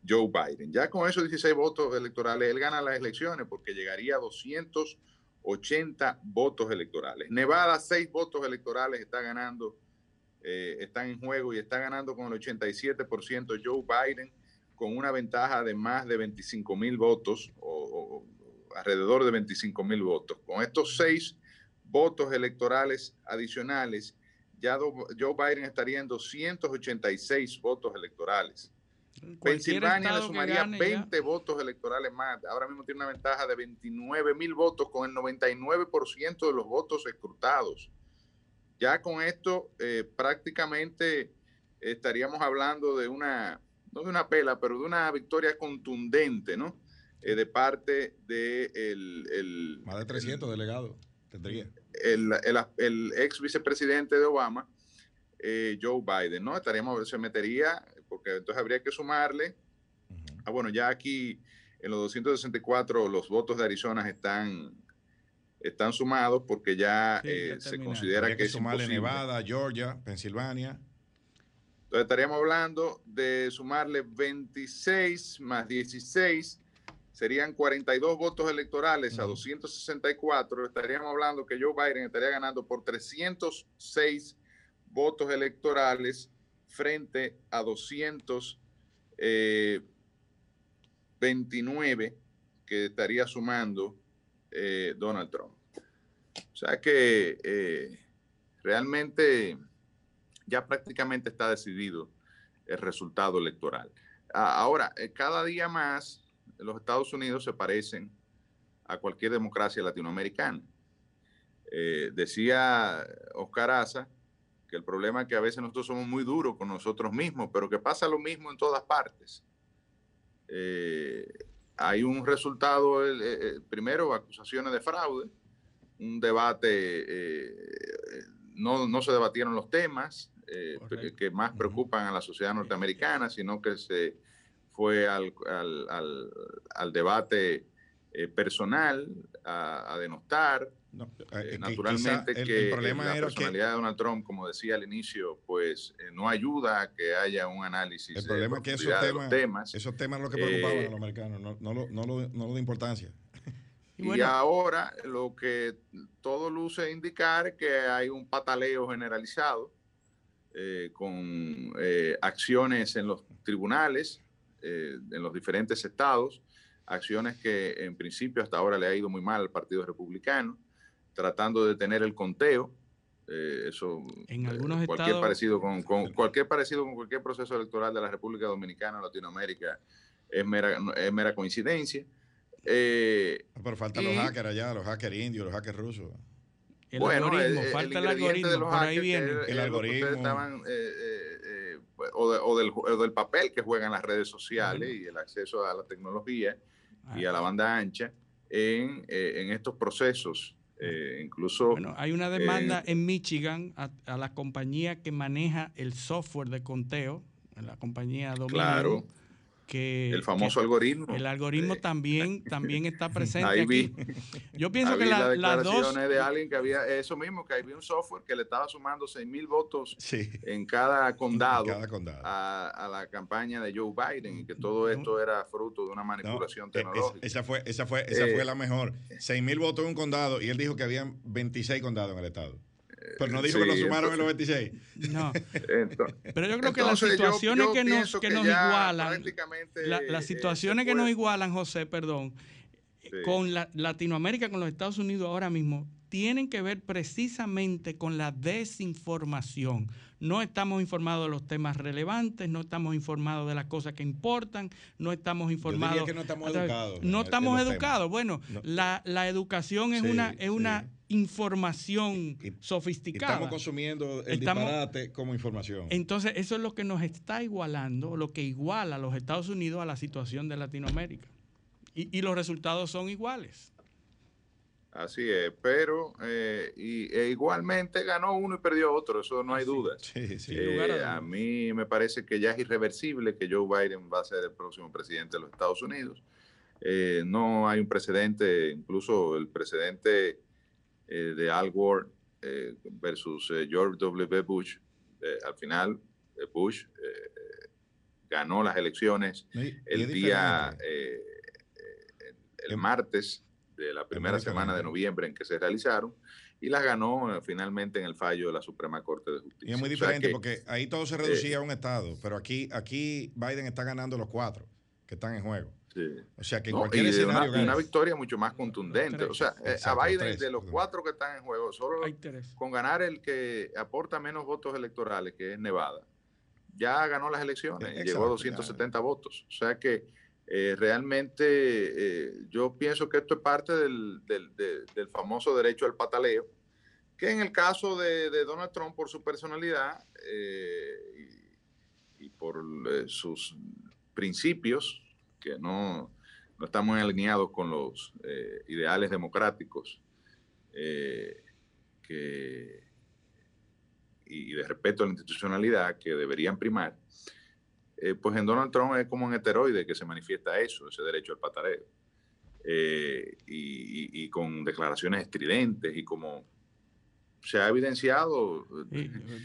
Joe Biden. Ya con esos 16 votos electorales, él gana las elecciones porque llegaría a 280 votos electorales. Nevada, 6 votos electorales está ganando, eh, están en juego y está ganando con el 87% Joe Biden con una ventaja de más de 25 mil votos o, alrededor de 25 mil votos. Con estos 6 votos electorales adicionales, ya Joe Biden estaría en 286 votos electorales. Pensilvania le sumaría 20 votos electorales más. Ahora mismo tiene una ventaja de 29 mil votos con el 99% de los votos escrutados. Ya con esto eh, prácticamente estaríamos hablando de una, no de una pela, pero de una victoria contundente, ¿no? Eh, de parte de el, Más de 300 delegados tendría el, ex vicepresidente de Obama, eh, Joe Biden, ¿no? Estaríamos, se metería, porque entonces habría que sumarle. Ah, bueno, ya aquí en los 264 los votos de Arizona están, están sumados porque ya eh, se considera que, que, es sumarle Nevada, Georgia, Pensilvania. Entonces estaríamos hablando de sumarle 26 más 16 serían 42 votos electorales a 264, estaríamos hablando que Joe Biden estaría ganando por 306 votos electorales frente a 229 eh, que estaría sumando eh, Donald Trump. O sea que eh, realmente ya prácticamente está decidido el resultado electoral. Ahora, cada día más los Estados Unidos se parecen a cualquier democracia latinoamericana. Eh, decía Oscar Aza que el problema es que a veces nosotros somos muy duros con nosotros mismos, pero que pasa lo mismo en todas partes. Eh, hay un resultado, eh, primero, acusaciones de fraude, un debate, no, no, se debatieron los temas que más preocupan a la sociedad norteamericana, sino que se fue al, al, al, debate eh, personal, a, denostar. Eh, eh, naturalmente que la personalidad de Donald Trump, como decía al inicio, pues no ayuda a que haya un análisis. El problema es que esos temas, esos temas lo que preocupaban a los americanos, no, no, lo, no, lo, no lo de importancia. Y, ahora lo que todo luce indicar que hay un pataleo generalizado con acciones en los tribunales, eh, en los diferentes estados, acciones que en principio hasta ahora le ha ido muy mal al Partido Republicano, tratando de tener el conteo. Eh, eso, en eh, algunos cualquier estados, parecido con, cualquier parecido con cualquier proceso electoral de la República Dominicana o Latinoamérica es mera, es mera coincidencia. Pero faltan los hackers allá, los hackers indios, los hackers rusos. El algoritmo, falta el, algoritmo, por ahí viene. el algoritmo. Estaban, o, del, papel que juegan las redes sociales y el acceso a la tecnología y a la banda ancha en, eh, estos procesos. Eh, incluso. Bueno, hay una demanda en Michigan a, la compañía que maneja el software de conteo, la compañía Dominion, que el famoso que algoritmo. El algoritmo también, también está presente Ahí vi. aquí. Yo pienso que la- las las dos declaraciones de alguien que había eso mismo, que había un software que le estaba sumando 6 mil votos en cada condado, A, a la campaña de Joe Biden y que todo esto era fruto de una manipulación Eh, tecnológica. es- esa fue, esa fue, esa Eh, fue la mejor. 6 mil votos en un condado y él dijo que habían 26 condados en el estado. Pero no dijo que lo sumaron en los entonces- 26. No. Pero yo creo que las entonces, yo- situaciones yo que nos, pienso que que nos igualan, la- las eh, situaciones que nos igualan, José, perdón, con la- Latinoamérica, con los Estados Unidos ahora mismo, tienen que ver precisamente con la desinformación. No estamos informados de los temas relevantes, no estamos informados de las cosas que importan, no estamos informados. que no estamos educados No estamos educados. temas. Bueno, No. la, la educación es Sí, una, es sí. una información Y sofisticada. estamos consumiendo el Estamos- disparate como información. entonces, eso es lo que nos está igualando, lo que iguala a los Estados Unidos a la situación de Latinoamérica. Y, y los resultados son iguales. Así es, pero eh, y, e igualmente ganó uno y perdió otro, eso no hay duda. sí. Eh, lugar a dudas. a mí me parece que ya es irreversible que Joe Biden va a ser el próximo presidente de los Estados Unidos. Eh, no hay un precedente, incluso el precedente eh, de Al Gore eh, versus eh, George W. Bush, eh, al final eh, Bush eh, ganó las elecciones Y- y el es día, el, el martes de la primera semana de noviembre en que se realizaron y las ganó finalmente en el fallo de la Suprema Corte de Justicia. Y es muy O sea diferente que, porque ahí todo se eh, reducía a un estado, pero aquí, aquí Biden está ganando los cuatro que están en juego. Sí. O sea que en No, cualquier y de escenario una victoria mucho más contundente. O sea, eh, Exacto, a Biden, tres, de los perdón. cuatro que están en juego, solo con ganar el que aporta menos votos electorales, que es Nevada, ya ganó las elecciones, Eh, llegó a exacto, ya. 270 votos. O sea que eh, realmente eh, yo pienso que esto es parte del, del- de- del famoso derecho al pataleo, que en el caso de, de Donald Trump, por su personalidad eh, y, y por eh, sus principios, que no, no están muy alineados con los eh, ideales democráticos, eh, que, y de respeto a la institucionalidad que deberían primar, eh, pues en Donald Trump es como un heteroide que se manifiesta eso, ese derecho al patareo. Y, y- y con declaraciones estridentes y como se ha evidenciado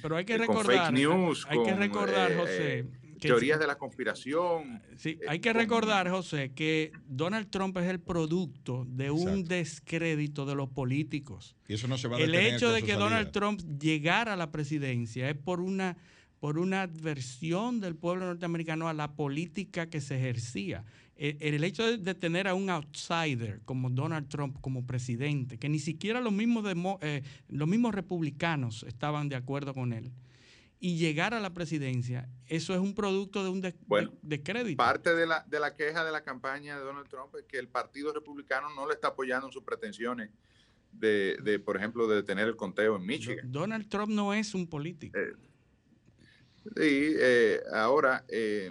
pero hay que con recordar, fake news, hay que recordar, José, teorías de la conspiración. Sí, eh, hay que recordar, José, que Donald Trump es el producto de un Exacto. descrédito de los políticos. Y eso no se va a El hecho de que salida. Donald Trump llegara a la presidencia es por una por una adversión del pueblo norteamericano a la política que se ejercía. El, el hecho de, de tener a un outsider como Donald Trump como presidente, que ni siquiera los mismos, demo- eh, los mismos republicanos estaban de acuerdo con él, y llegar a la presidencia, eso es un producto de un des- Bueno, de- descrédito. Parte de la, de la queja de la campaña de Donald Trump es que el Partido Republicano no le está apoyando en sus pretensiones de, de, por ejemplo, de detener el conteo en Michigan. Donald Trump no es un político. Eh, Y eh, ahora eh,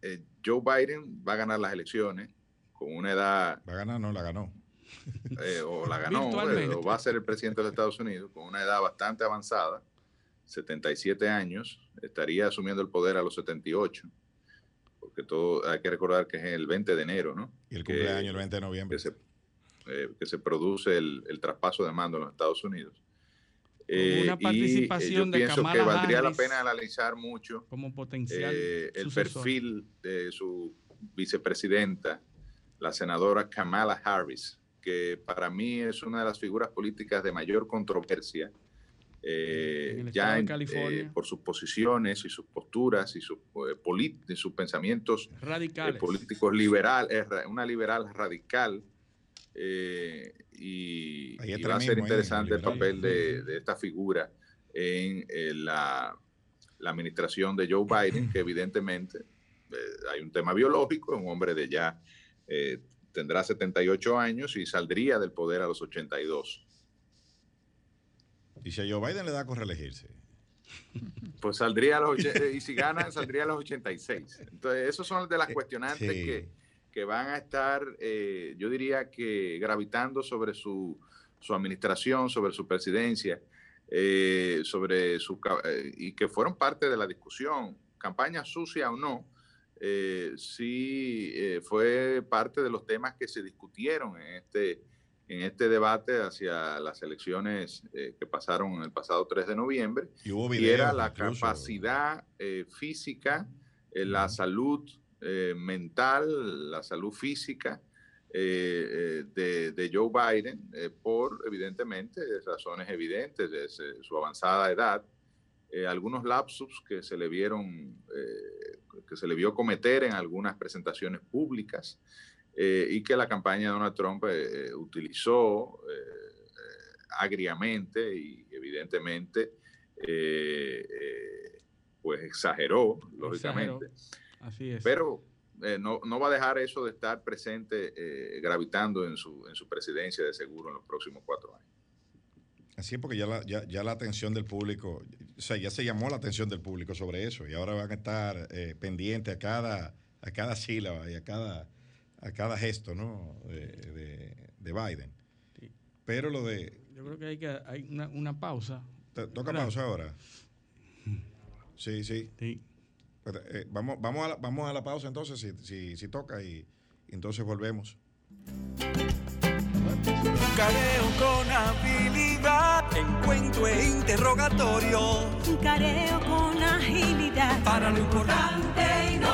eh, Joe Biden va a ganar las elecciones con una edad, Va a ganar, no, la ganó. eh, o la ganó, Virtualmente. o va a ser el presidente de los Estados Unidos con una edad bastante avanzada, 77 años, estaría asumiendo el poder a los 78, porque todo hay que recordar que es el 20 de enero, ¿no? Y el Que- cumpleaños el 20 de noviembre. que se, eh, que se produce el, el traspaso de mando en los Estados Unidos. Eh, una y, eh, participación yo de pienso que valdría Harris la pena analizar mucho como potencial eh, el sucesor. perfil de su vicepresidenta, la senadora Kamala Harris, que para mí es una de las figuras políticas de mayor controversia, eh, ya en- California. eh, por sus posiciones y sus posturas y sus, eh, y sus pensamientos eh, radicales. políticos liberal, una liberal radical. eh, y, y va a ser ahí, interesante el liberal. papel de, de esta figura en eh, la, la administración de Joe Biden, que evidentemente eh, hay un tema biológico, un hombre de ya eh, tendrá 78 años y saldría del poder a los 82. Y si a Joe Biden le da con reelegirse. Pues saldría a los, eh, y si gana, saldría a los 86. Entonces, esas son de las cuestionantes sí. que, que van a estar, eh, yo diría que gravitando sobre su, su administración, sobre su presidencia, eh, sobre su eh, y que fueron parte de la discusión. campaña sucia o no, eh, sí eh, fue parte de los temas que se discutieron en este, en este debate hacia las elecciones eh, que pasaron el pasado 3 de noviembre. Y, hubo y videos era la incluso. capacidad eh, física, eh, la salud eh, mental, la salud física eh, eh, de, de Joe Biden eh, por, evidentemente, razones evidentes de ese- su avanzada edad, algunos lapsus que se le vieron, que se le vio cometer en algunas presentaciones públicas eh, y que la campaña de Donald Trump eh, eh, utilizó agriamente y evidentemente pues exageró, lógicamente. Así es. Pero eh, no, no va a dejar eso de estar presente, eh, gravitando en su, en su presidencia de seguro en los próximos cuatro años. Así es porque ya la, ya, ya la atención del público, o sea, ya se llamó la atención del público sobre eso y ahora van a estar eh, pendientes a cada, a cada sílaba y a cada, a cada gesto ¿no? de, de- de Biden. Pero lo de... Yo creo que hay, que, hay una, una pausa. ¿Te- ¿Toca ¿Verdad? pausa ahora? Sí, sí. Pues, eh, vamos, vamos, a la, vamos a la pausa entonces, si, si, si toca, y, y entonces volvemos. Careo con habilidad, encuentro e interrogatorio. Un careo con agilidad. Para lo importante y notorio.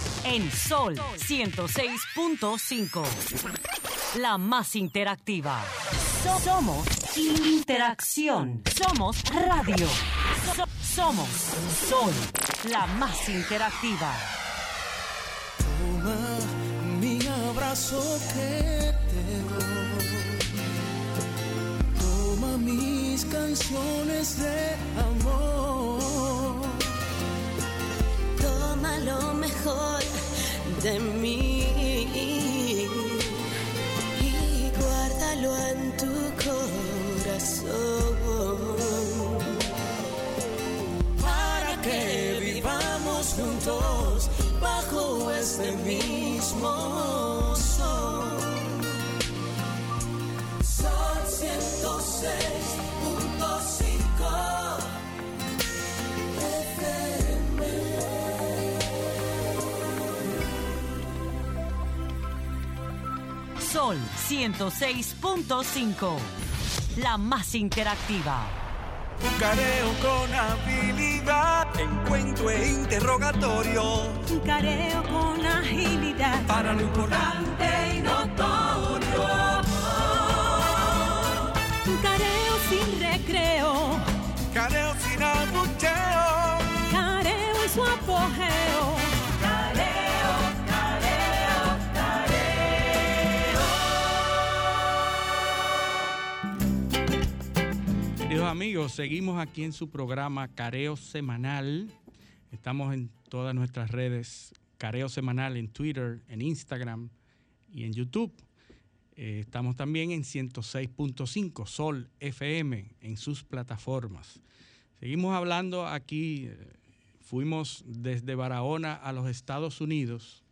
En Sol 106.5. La más interactiva. So- somos interacción. Somos radio. So- somos Sol, la más interactiva. Toma mi abrazo que te doy. Toma mis canciones de amor. Toma lo mejor de mí y guárdalo en tu corazón. Para que vivamos juntos bajo este mismo 106.5. La más interactiva. Careo con habilidad, encuentro e interrogatorio. Un careo con agilidad. Para lo importante amigos, seguimos aquí en su programa Careo Semanal. Estamos en todas nuestras redes Careo Semanal en Twitter, en Instagram y en YouTube. Eh, estamos también en 106.5 Sol FM en sus plataformas. Seguimos hablando aquí, eh, fuimos desde Barahona a los Estados Unidos.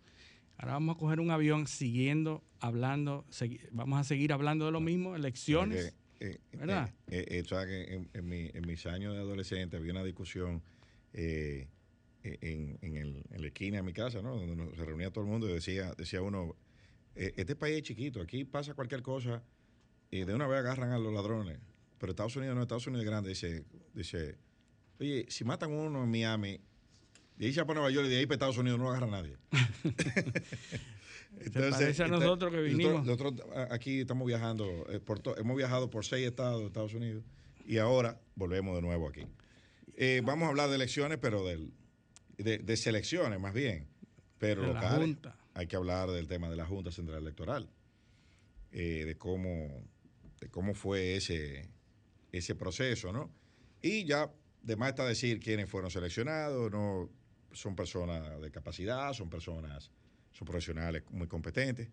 Ahora vamos a coger un avión siguiendo hablando, vamos a seguir hablando de lo mismo, elecciones. Eh, ¿Verdad? eh, eh, que en, en mi- en mis años de adolescente había una discusión eh, en, en el- en la esquina de mi casa, ¿no? Donde se reunía todo el mundo y decía, decía uno, eh, este país es chiquito, aquí pasa cualquier cosa y de una vez agarran a los ladrones. Pero Estados Unidos no, Estados Unidos es grande, dice, dice, oye, si matan uno en Miami, y ahí se va a Nueva York y de ahí para Estados Unidos no lo agarra nadie. Entonces, parece a nosotros que vinimos. Nosotros, aquí estamos viajando, eh, por hemos viajado por seis estados de Estados Unidos y ahora volvemos de nuevo aquí. Eh, vamos a hablar de elecciones, pero del, de, selecciones más bien, pero locales. Hay que hablar del tema de la Junta Central Electoral, eh, de cómo de cómo fue ese, ese proceso, ¿no? Y ya, de más está decir quiénes fueron seleccionados, no son personas de capacidad, son personas son profesionales muy competentes.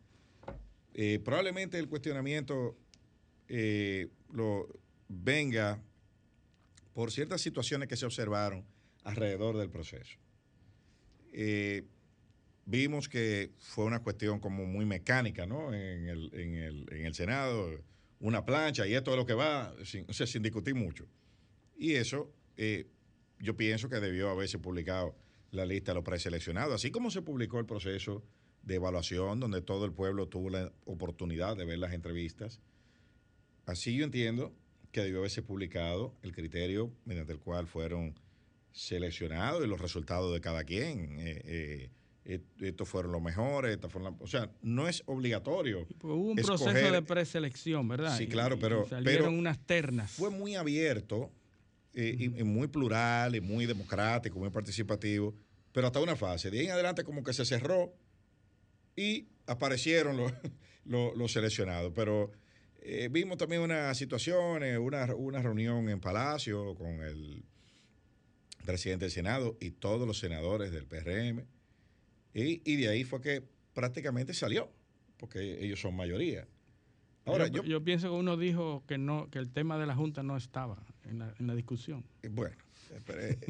Eh, probablemente el cuestionamiento eh, lo venga por ciertas situaciones que se observaron alrededor del proceso. Eh, vimos que fue una cuestión como muy mecánica, ¿no? En el, en el, en el Senado, una plancha y esto es lo que va, sin, sin discutir mucho. Y eso yo pienso que debió haberse publicado la lista de los preseleccionados, así como se publicó el proceso de evaluación donde todo el pueblo tuvo la oportunidad de ver las entrevistas. Así yo entiendo que debió haberse publicado el criterio mediante el cual fueron seleccionados y los resultados de cada quien. Eh, eh, estos fueron los mejores, fueron o sea, no es obligatorio. Pues hubo un proceso de preselección, ¿verdad? Sí, claro, pero, salieron unas ternas. Fue muy abierto eh, y, muy plural y muy democrático, muy participativo, pero hasta una fase. De ahí en adelante como que se cerró y aparecieron los, seleccionados. Pero eh, vimos también una situación, una, una reunión en Palacio con el presidente del Senado y todos los senadores del PRM. Y, de ahí fue que prácticamente salió, porque ellos son mayoría. Ahora, yo, pienso que uno dijo que no que el tema de la Junta no estaba en la, en la discusión. Bueno,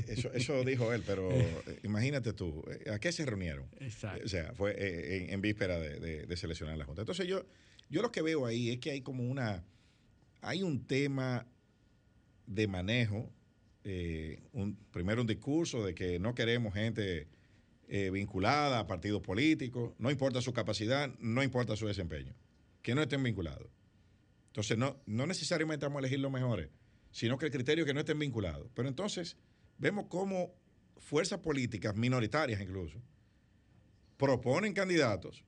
eso, eso dijo él, pero eh, imagínate tú, eh, ¿a qué se reunieron? Exacto. O sea, fue en, víspera de, seleccionar la Junta. Entonces yo, yo lo que veo ahí es que hay como una, hay un tema de manejo, un, primero un discurso de que no queremos gente vinculada a partidos políticos, no importa su capacidad, no importa su desempeño, que no estén vinculados. Entonces no, no necesariamente vamos a elegir los mejores sino que el criterio es que no estén vinculados. Pero entonces vemos cómo fuerzas políticas, minoritarias incluso, proponen candidatos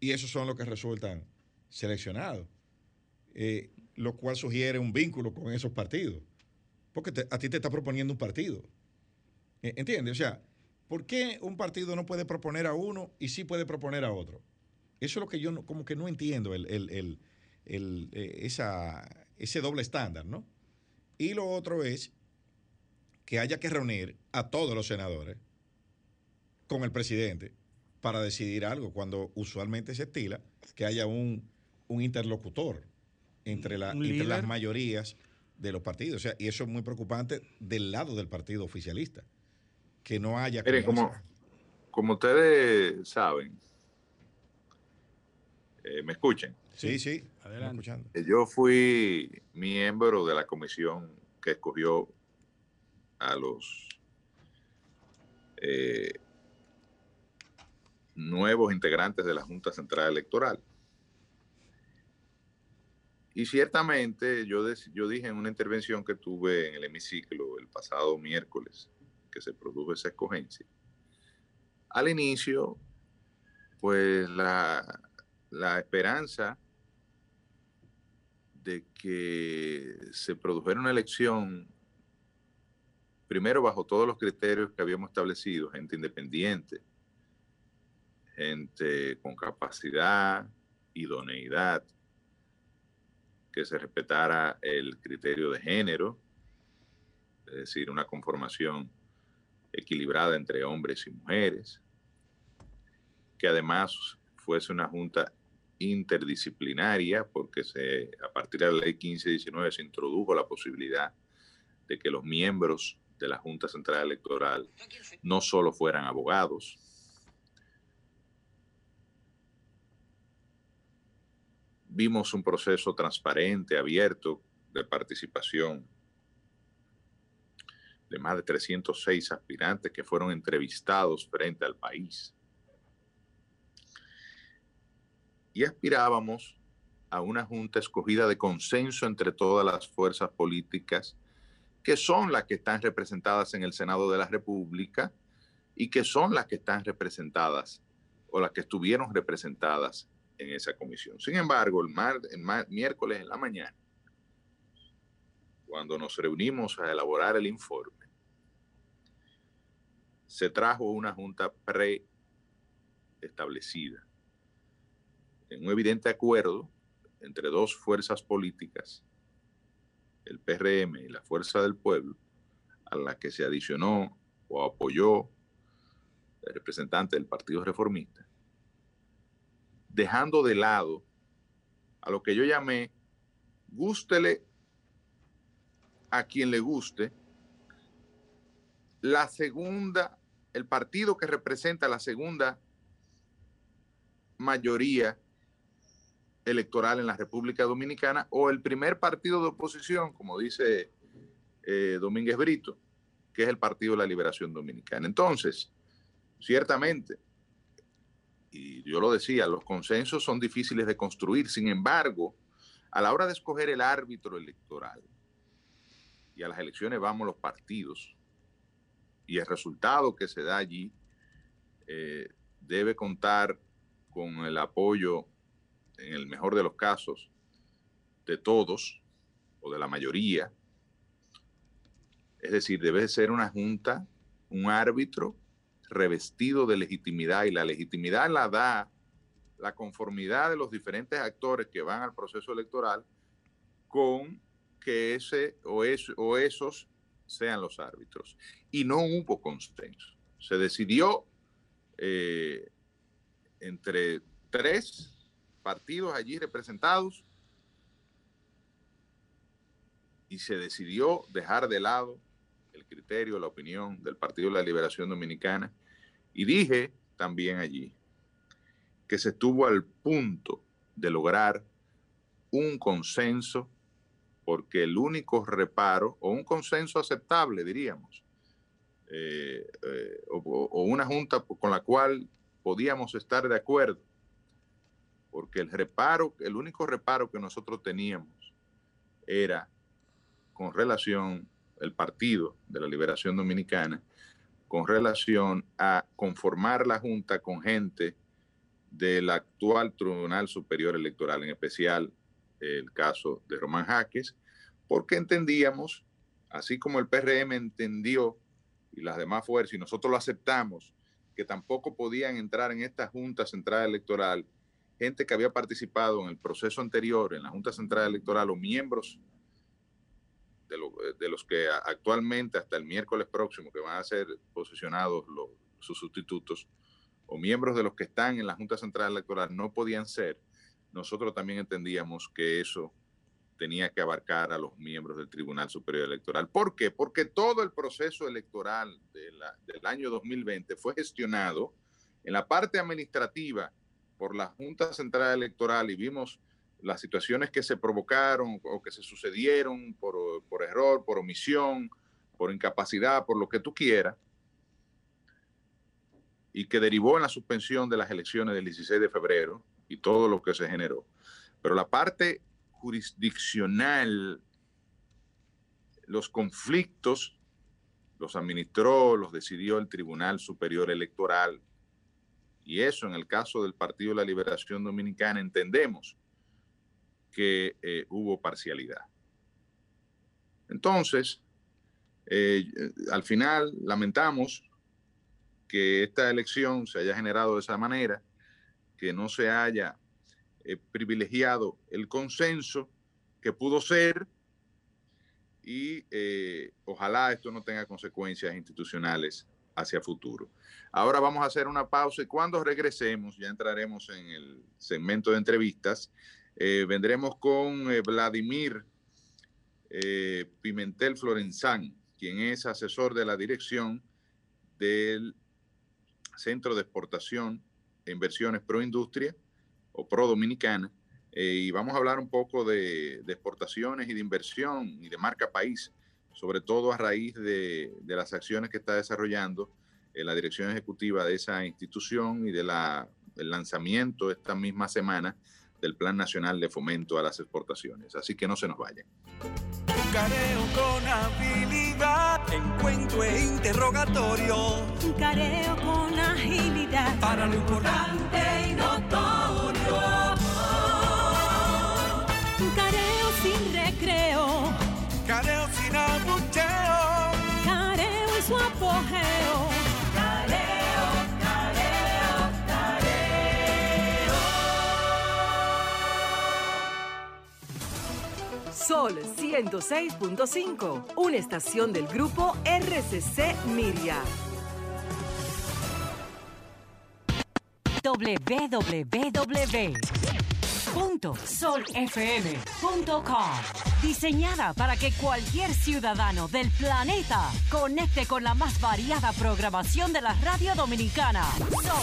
y esos son los que resultan seleccionados, eh, lo cual sugiere un vínculo con esos partidos, porque a ti te está proponiendo un partido. Eh, ¿Entiendes? O sea, ¿por qué un partido no puede proponer a uno y sí puede proponer a otro? Eso es lo que yo como que no entiendo, el, eh, esa, ese doble estándar, ¿no? Y lo otro es que haya que reunir a todos los senadores con el presidente para decidir algo, cuando usualmente se estila que haya un, interlocutor entre, la, las mayorías de los partidos. O sea, y eso es muy preocupante del lado del partido oficialista, que no haya... Miren, como, como ustedes saben, eh, me escuchen. Sí, sí, eh, Yo fui miembro de la comisión que escogió a los eh, nuevos integrantes de la Junta Central Electoral. Y ciertamente yo, yo dije en una intervención que tuve en el hemiciclo el pasado miércoles que se produjo esa escogencia, al inicio, pues la, la esperanza de que se produjera una elección, primero bajo todos los criterios que habíamos establecido, gente independiente, gente con capacidad, idoneidad, que se respetara el criterio de género, es decir, una conformación equilibrada entre hombres y mujeres, que además fuese una junta interdisciplinaria, porque se, a partir de la ley 1519 se introdujo la posibilidad de que los miembros de la Junta Central Electoral no solo fueran abogados, vimos un proceso transparente, abierto de participación de más de 306 aspirantes que fueron entrevistados frente al país. Y aspirábamos a una junta escogida de consenso entre todas las fuerzas políticas que son las que están representadas en el Senado de la República y que son las que están representadas o las que estuvieron representadas en esa comisión. Sin embargo, el, miércoles en la mañana, cuando nos reunimos a elaborar el informe, se trajo una junta preestablecida en un evidente acuerdo entre dos fuerzas políticas, el PRM y la Fuerza del Pueblo, a la que se adicionó o apoyó el representante del Partido Reformista, dejando de lado a lo que yo llamé, gústele a quien le guste, la segunda, el partido que representa la segunda mayoría electoral en la República Dominicana o el primer partido de oposición, como dice eh, Domínguez Brito, que es el Partido de la Liberación Dominicana. Entonces, ciertamente, y yo lo decía, los consensos son difíciles de construir, sin embargo, a la hora de escoger el árbitro electoral, y a las elecciones vamos los partidos, y el resultado que se da allí eh, debe contar con el apoyo en el mejor de los casos, de todos o de la mayoría. Es decir, debe ser una junta, un árbitro revestido de legitimidad y la legitimidad la da la conformidad de los diferentes actores que van al proceso electoral con que ese o, o esos sean los árbitros. Y no hubo consenso. Se decidió eh, entre tres partidos allí representados. Y se decidió dejar de lado el criterio, la opinión del Partido de la Liberación Dominicana. Y dije también allí que se estuvo al punto de lograr un consenso porque el único reparo, o un consenso aceptable, diríamos, eh, eh, o, una junta con la cual podíamos estar de acuerdo, porque el reparo, el único reparo que nosotros teníamos era con relación al Partido de la Liberación Dominicana, con relación a conformar la Junta con gente del actual Tribunal Superior Electoral, en especial el caso de Román Jaques, porque entendíamos, así como el PRM entendió y las demás fuerzas, y nosotros lo aceptamos, que tampoco podían entrar en esta Junta Central Electoral gente que había participado en el proceso anterior en la Junta Central Electoral o miembros de, los que actualmente hasta el miércoles próximo que van a ser posicionados sus sustitutos o miembros de los que están en la Junta Central Electoral no podían ser, nosotros también entendíamos que eso tenía que abarcar a los miembros del Tribunal Superior Electoral. ¿Por qué? Porque todo el proceso electoral del año 2020 fue gestionado en la parte administrativa por la Junta Central Electoral y vimos las situaciones que se provocaron o que se sucedieron por, error, por omisión, por incapacidad, por lo que tú quieras, y que derivó en la suspensión de las elecciones del 16 de febrero y todo lo que se generó. Pero la parte jurisdiccional, los conflictos, los administró, los decidió el Tribunal Superior Electoral y eso en el caso del Partido de la Liberación Dominicana entendemos que eh, hubo parcialidad. Entonces, eh, al final lamentamos que esta elección se haya generado de esa manera, que no se haya eh, privilegiado el consenso que pudo ser y ojalá esto no tenga consecuencias institucionales hacia futuro. Ahora vamos a hacer una pausa y cuando regresemos ya entraremos en el segmento de entrevistas. Eh, vendremos con eh, Vladimir eh, Pimentel Florenzán, quien es asesor de la dirección del Centro de Exportación e Inversiones Pro Industria o Pro Dominicana. y vamos a hablar un poco de, exportaciones y de inversión y de marca país sobre todo a raíz de, las acciones que está desarrollando en la dirección ejecutiva de esa institución y de la el lanzamiento esta misma semana del Plan Nacional de Fomento a las Exportaciones. Así que no se nos vayan. Careo con habilidad, encuentro e interrogatorio. Careo con agilidad. Para lo importante Sol 106.5, una estación del grupo RCC Miria. www.solfm.com Diseñada para que cualquier ciudadano del planeta conecte con la más variada programación de la radio dominicana.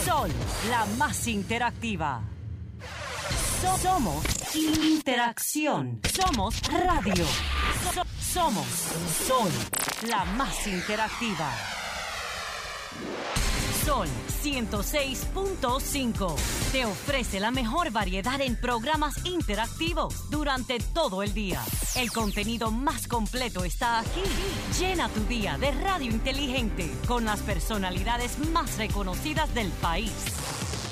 Sol, la más interactiva. So- somos interacción. Somos radio. So- somos Sol, la más interactiva. Sol 106.5 te ofrece la mejor variedad en programas interactivos durante todo el día. El contenido más completo está aquí. Llena tu día de radio inteligente con las personalidades más reconocidas del país.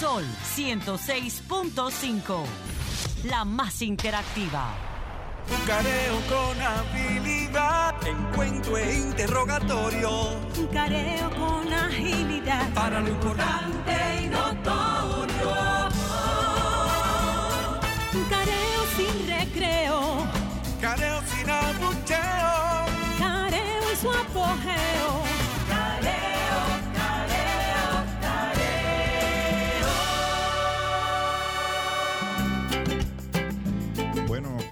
Sol 106.5, la más interactiva. Careo con habilidad, encuentro e interrogatorio. Careo con agilidad. Para lo importante y notorio. Careo sin recreo. Careo sin abucheo. Careo en su apogeo.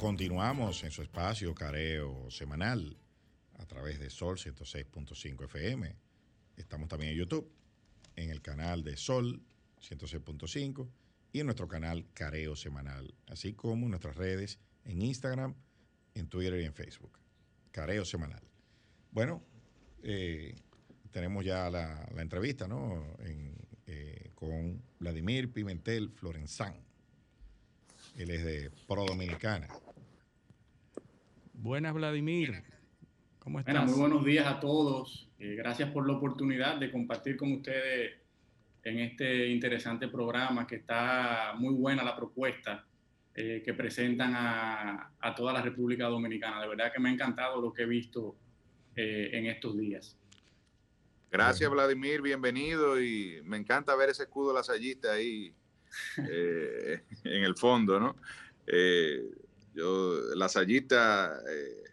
Continuamos en su espacio Careo Semanal a través de Sol 106.5 FM. Estamos también en YouTube, en el canal de Sol 106.5 y en nuestro canal Careo Semanal, así como en nuestras redes en Instagram, en Twitter y en Facebook. Careo Semanal. Bueno, eh, tenemos ya la, entrevista, ¿no? Eh, con Vladimir Pimentel Florenzán. Él es de Pro Dominicana. Buenas, Vladimir. ¿Cómo estás? Bueno, muy buenos días a todos. Eh, gracias por la oportunidad de compartir con ustedes en este interesante programa que está muy buena la propuesta eh, que presentan a, a, toda la República Dominicana. De verdad que me ha encantado lo que he visto eh, en estos días. Gracias, Vladimir, bienvenido y me encanta ver ese escudo lasallista ahí eh, en el fondo, ¿no? Eh, yo, lasallista, eh,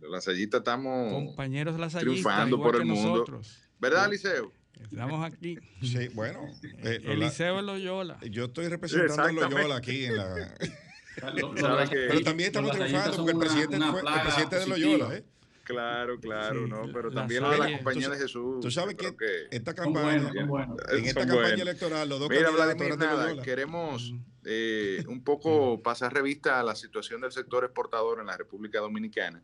lasallista estamos compañeros lasallistas, triunfando por el mundo, nosotros. ¿verdad, Liceo? Estamos aquí. Sí, bueno. Eh, Eliseo en Loyola. Yo estoy representando a Loyola aquí en la. Lo- lo- pero también estamos triunfando porque el presidente, una- una fue, el presidente de. Loyola, ¿eh? Claro, claro, Sí, no, pero la también lo de la compañía de Jesús. Tú sabes que creo esta campaña, en esta son campaña buenos. electoral, los dos Mira, Vladimir, nada, queremos eh, un poco pasar revista a la situación del sector exportador en la República Dominicana.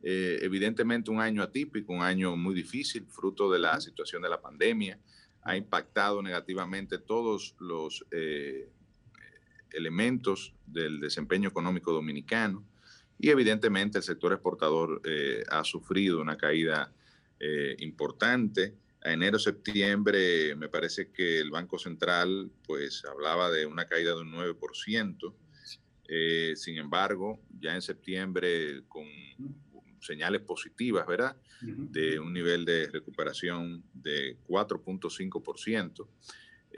Eh, evidentemente un año atípico, un año muy difícil, fruto de la situación de la pandemia. Ha impactado negativamente todos los eh, elementos del desempeño económico dominicano y evidentemente el sector exportador eh, ha sufrido una caída eh, importante. A enero-septiembre me parece que el Banco Central pues hablaba de una caída de un 9%. Eh, sin embargo, ya en septiembre con señales positivas, ¿verdad? De un nivel de recuperación de 4.5%.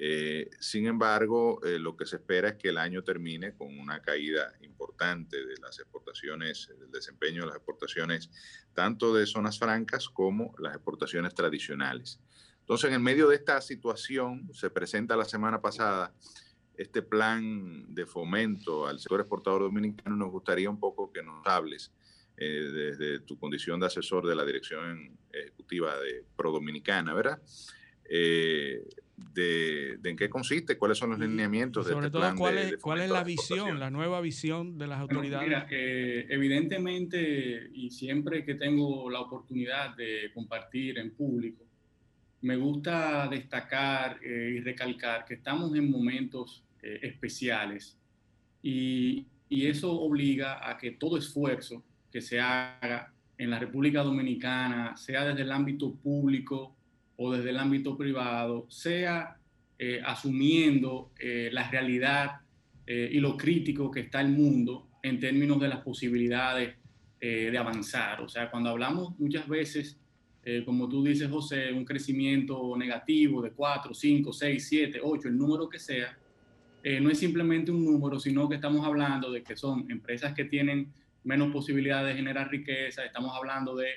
Eh, sin embargo, eh, lo que se espera es que el año termine con una caída importante de las exportaciones, del desempeño de las exportaciones, tanto de zonas francas como las exportaciones tradicionales. Entonces, en medio de esta situación, se presenta la semana pasada este plan de fomento al sector exportador dominicano, nos gustaría un poco que nos hables eh, desde tu condición de asesor de la Dirección Ejecutiva de Pro Dominicana, ¿verdad? Eh, de, en qué consiste, cuáles son los lineamientos de Sobre este todo, plan cuál, de- es, de cuál es la visión, la nueva visión de las Bueno, autoridades. mira, eh, evidentemente, y siempre que tengo la oportunidad de compartir en público, me gusta destacar eh, y recalcar que estamos en momentos eh, especiales y, y eso obliga a que todo esfuerzo que se haga en la República Dominicana, sea desde el ámbito público o desde el ámbito privado, sea eh, asumiendo eh, la realidad eh, y lo crítico que está el mundo en términos de las posibilidades eh, de avanzar. O sea, cuando hablamos muchas veces, eh, como tú dices, José, un crecimiento negativo de 4, 5, 6, 7, 8, el número que sea, eh, no es simplemente un número, sino que estamos hablando de que son empresas que tienen menos posibilidades de generar riqueza, estamos hablando de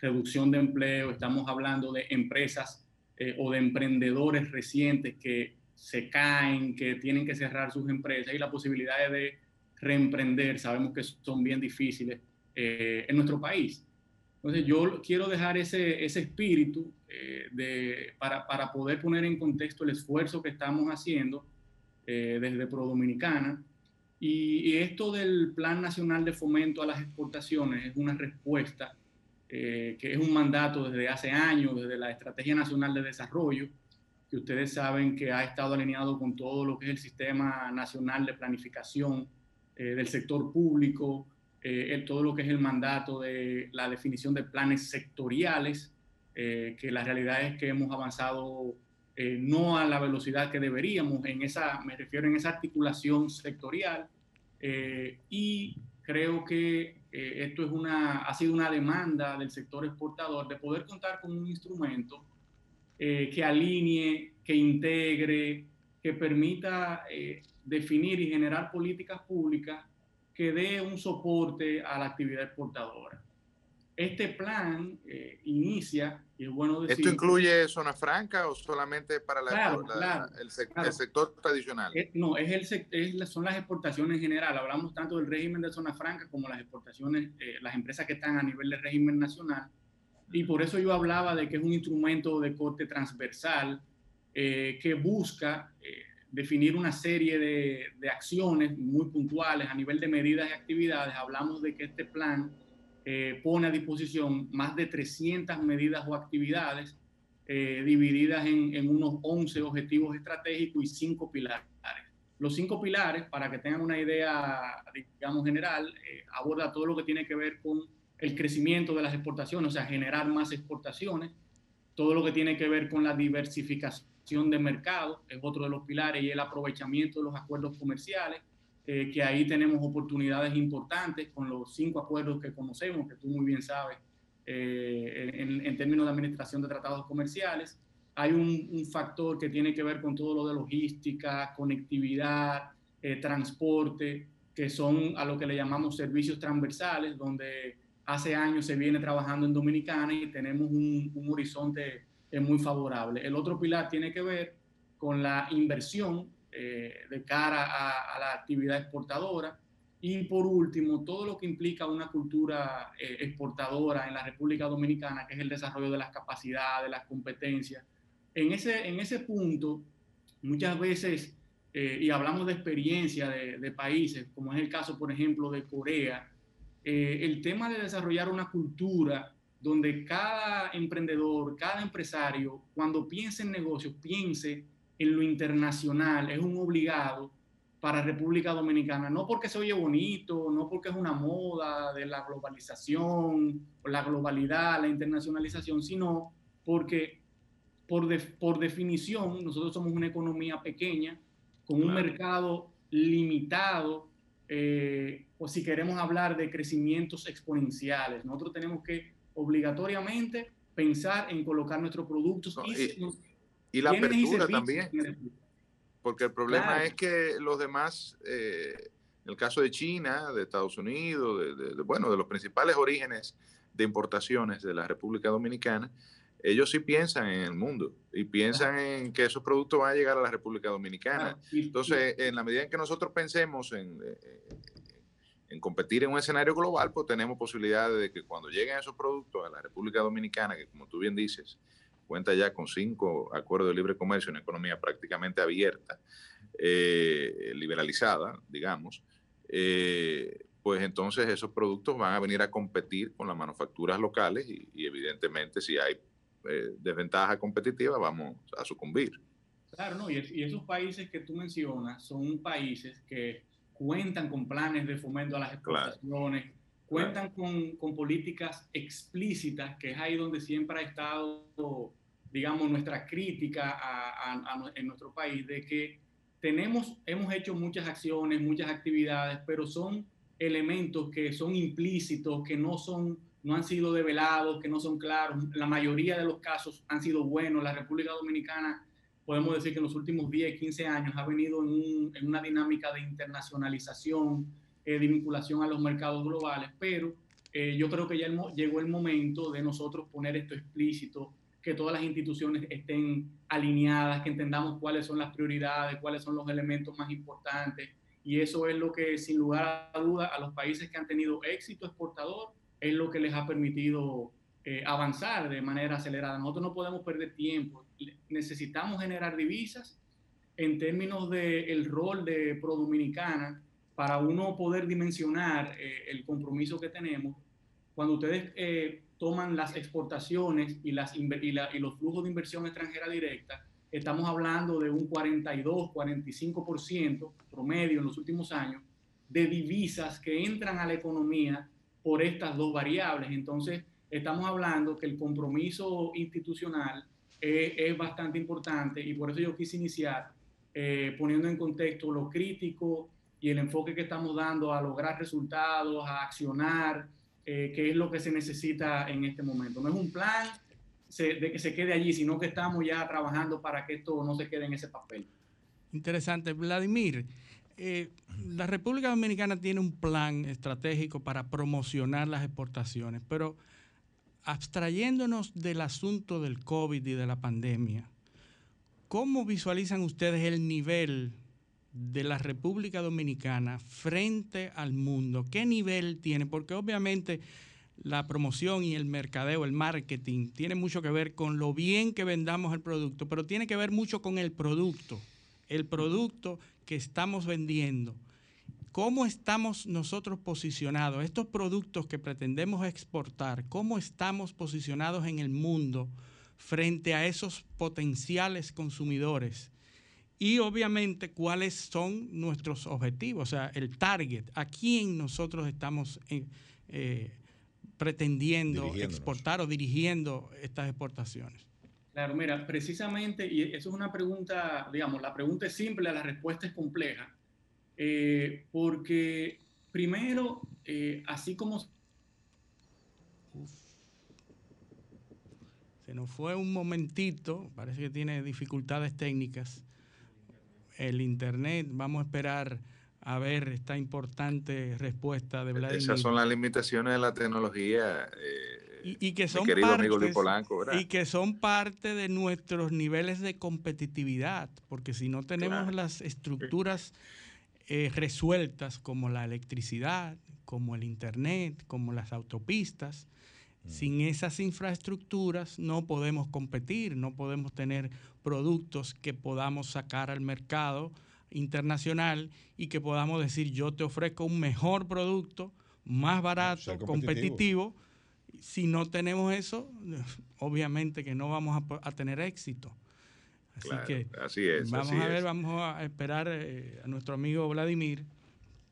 reducción de empleo, estamos hablando de empresas eh, o de emprendedores recientes que se caen, que tienen que cerrar sus empresas y las posibilidades de reemprender sabemos que son bien difíciles eh, en nuestro país. Entonces yo quiero dejar ese, ese espíritu eh, de, para, para poder poner en contexto el esfuerzo que estamos haciendo desde Pro Dominicana. Y, y esto del Plan Nacional de Fomento a las Exportaciones es una respuesta eh, que es un mandato desde hace años, desde la Estrategia Nacional de Desarrollo, que ustedes saben que ha estado alineado con todo lo que es el Sistema Nacional de Planificación eh, del sector público, eh, todo lo que es el mandato de la definición de planes sectoriales, eh, que la realidad es que hemos avanzado eh, no a la velocidad que deberíamos, en esa, me refiero en esa articulación sectorial, eh, y creo que eh, esto es una, ha sido una demanda del sector exportador de poder contar con un instrumento eh, que alinee, que integre, que permita eh, definir y generar políticas públicas que dé un soporte a la actividad exportadora. Este plan eh, inicia, y es bueno decir... ¿Esto incluye zona franca o solamente para la- Claro, la- claro, el, sec- claro. el sector tradicional? Eh, no, es el, es son las exportaciones en general. Hablamos tanto del régimen de zona franca como las exportaciones, eh, las empresas que están a nivel de régimen nacional. Y por eso yo hablaba de que es un instrumento de corte transversal eh, que busca eh, definir una serie de, de acciones muy puntuales a nivel de medidas y actividades. Hablamos de que este plan eh, pone a disposición más de 300 medidas o actividades eh, divididas en, en unos 11 objetivos estratégicos y 5 pilares. Los cinco pilares, para que tengan una idea, digamos, general, eh, aborda todo lo que tiene que ver con el crecimiento de las exportaciones, o sea, generar más exportaciones, todo lo que tiene que ver con la diversificación de mercado, es otro de los pilares, y el aprovechamiento de los acuerdos comerciales, eh, que ahí tenemos oportunidades importantes con los cinco acuerdos que conocemos, que tú muy bien sabes, eh, en, en términos de administración de tratados comerciales. Hay un, un factor que tiene que ver con todo lo de logística, conectividad, eh, transporte, que son a lo que le llamamos servicios transversales, donde hace años se viene trabajando en Dominicana y tenemos un, un horizonte eh, muy favorable. El otro pilar tiene que ver con la inversión eh, de cara a, la actividad exportadora. Y por último, todo lo que implica una cultura eh, exportadora en la República Dominicana, que es el desarrollo de las capacidades, las competencias. En ese, en ese punto, muchas veces, eh, y hablamos de experiencia de, de, países, como es el caso, por ejemplo, de Corea, el tema de desarrollar una cultura donde cada emprendedor, cada empresario, cuando piense en negocios, piense en lo internacional, es un obligado para República Dominicana, no porque se oye bonito, no porque es una moda de la globalización, la globalidad, la internacionalización, sino porque por, de, por definición nosotros somos una economía pequeña, con un claro. mercado limitado, eh, o si queremos hablar de crecimientos exponenciales, nosotros tenemos que obligatoriamente pensar en colocar nuestros productos y, y, la apertura también. Porque el problema Claro. es que los demás, eh, en el caso de China, de Estados Unidos, de, de, de, bueno, de los principales orígenes de importaciones de la República Dominicana, ellos sí piensan en el mundo y piensan en que esos productos van a llegar a la República Dominicana. Entonces, en la medida en que nosotros pensemos en, eh, en competir en un escenario global, pues tenemos posibilidades de que cuando lleguen esos productos a la República Dominicana, que como tú bien dices, cuenta ya con cinco acuerdos de libre comercio, una economía prácticamente abierta, eh, liberalizada, digamos, eh, pues entonces esos productos van a venir a competir con las manufacturas locales y, evidentemente si hay eh, desventaja competitiva vamos a sucumbir. Claro, no, y, y, esos países que tú mencionas son países que cuentan con planes de fomento a las exportaciones, cuentan con, con, políticas explícitas, que es ahí donde siempre ha estado, digamos, nuestra crítica a, en nuestro país, de que tenemos, hemos hecho muchas acciones, muchas actividades, pero son elementos que son implícitos, que no son no han sido develados, que no son claros. La mayoría de los casos han sido buenos. La República Dominicana, podemos decir que en los últimos 10, 15 años ha venido en, en una dinámica de internacionalización, eh, de vinculación a los mercados globales, pero eh, yo creo que ya llegó el momento de nosotros poner esto explícito, que todas las instituciones estén alineadas, que entendamos cuáles son las prioridades, cuáles son los elementos más importantes. Y eso es lo que, sin lugar a duda, a los países que han tenido éxito exportador, es lo que les ha permitido eh, avanzar de manera acelerada. Nosotros no podemos perder tiempo. Necesitamos generar divisas en términos del rol de Pro Dominicana para uno poder dimensionar eh, el compromiso que tenemos. Cuando ustedes eh, toman las exportaciones y, las, y, los flujos de inversión extranjera directa, estamos hablando de un 42, 45% promedio en los últimos años de divisas que entran a la economía por estas dos variables. Entonces, estamos hablando que el compromiso institucional es, bastante importante y por eso yo quise iniciar eh, poniendo en contexto lo crítico y el enfoque que estamos dando a lograr resultados, a accionar, eh, que es lo que se necesita en este momento. No es un plan de que se quede allí, sino que estamos ya trabajando para que esto no se quede en ese papel. Interesante. Vladimir, eh, la República Dominicana tiene un plan estratégico para promocionar las exportaciones, pero abstrayéndonos del asunto del COVID y de la pandemia, ¿cómo visualizan ustedes el nivel de la República Dominicana frente al mundo? ¿Qué nivel tiene? Porque obviamente la promoción y el mercadeo, el marketing, tiene mucho que ver con lo bien que vendamos el producto, pero tiene que ver mucho con el producto, el producto que estamos vendiendo. ¿Cómo estamos nosotros posicionados? Estos productos que pretendemos exportar, ¿cómo estamos posicionados en el mundo frente a esos potenciales consumidores? Y obviamente cuáles son nuestros objetivos, o sea, el target, a quién nosotros estamos eh, eh, pretendiendo exportar o dirigiendo estas exportaciones. Claro, mira, precisamente, y eso es una pregunta, digamos, la pregunta es simple, la respuesta es compleja, eh, porque primero, así como... Se nos fue un momentito, parece que tiene dificultades técnicas el Internet. Vamos a esperar a ver esta importante respuesta de Vladimir. Esas son las limitaciones de la tecnología. Eh, y, que son parte, y que son parte de nuestros niveles de competitividad, porque si no tenemos las estructuras eh, resueltas como la electricidad, como el internet, como las autopistas, sin esas infraestructuras no podemos competir, no podemos tener productos que podamos sacar al mercado internacional y que podamos decir yo te ofrezco un mejor producto, más barato, competitivo. Si no tenemos eso, obviamente que no vamos a, tener éxito. Así que vamos a ver, vamos a esperar eh, a nuestro amigo Vladimir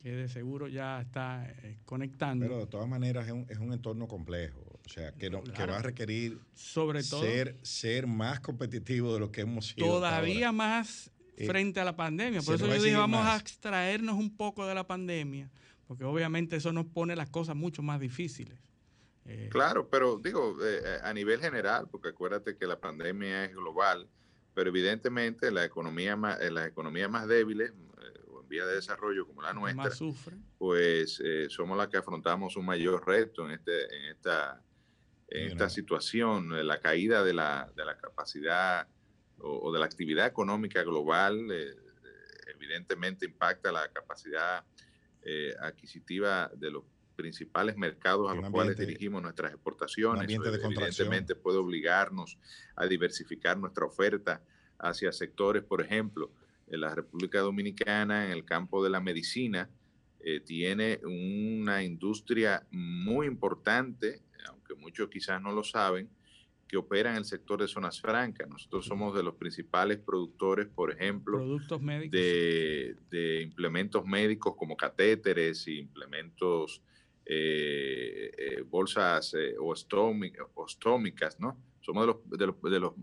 que de seguro ya está eh, conectando. Pero de todas maneras es un, es un entorno complejo. O sea, que, que va a requerir Sobre todo, ser, ser más competitivo de lo que hemos sido. Todavía más eh, frente a la pandemia. Por eso yo dije, vamos a extraernos un poco de la pandemia, porque obviamente eso nos pone las cosas mucho más difíciles. Eh, claro, pero digo, eh, a nivel general, porque acuérdate que la pandemia es global, pero evidentemente la economía más, las economías más débiles o en vía de desarrollo como la nuestra, pues somos las que afrontamos un mayor reto en, este, en esta en esta situación, la caída de la, de la capacidad o, de la actividad económica global, evidentemente impacta la capacidad adquisitiva de los principales mercados a los cuales dirigimos nuestras exportaciones. evidentemente puede obligarnos a diversificar nuestra oferta hacia sectores, por ejemplo, en la República Dominicana, en el campo de la medicina, eh, tiene una industria muy importante, aunque muchos quizás no lo saben, que opera en el sector de zonas francas. Nosotros somos de los principales productores, por ejemplo, De, de, implementos médicos como catéteres y implementos eh, eh, bolsas eh, ostómicas, ¿no? Somos de los, de los,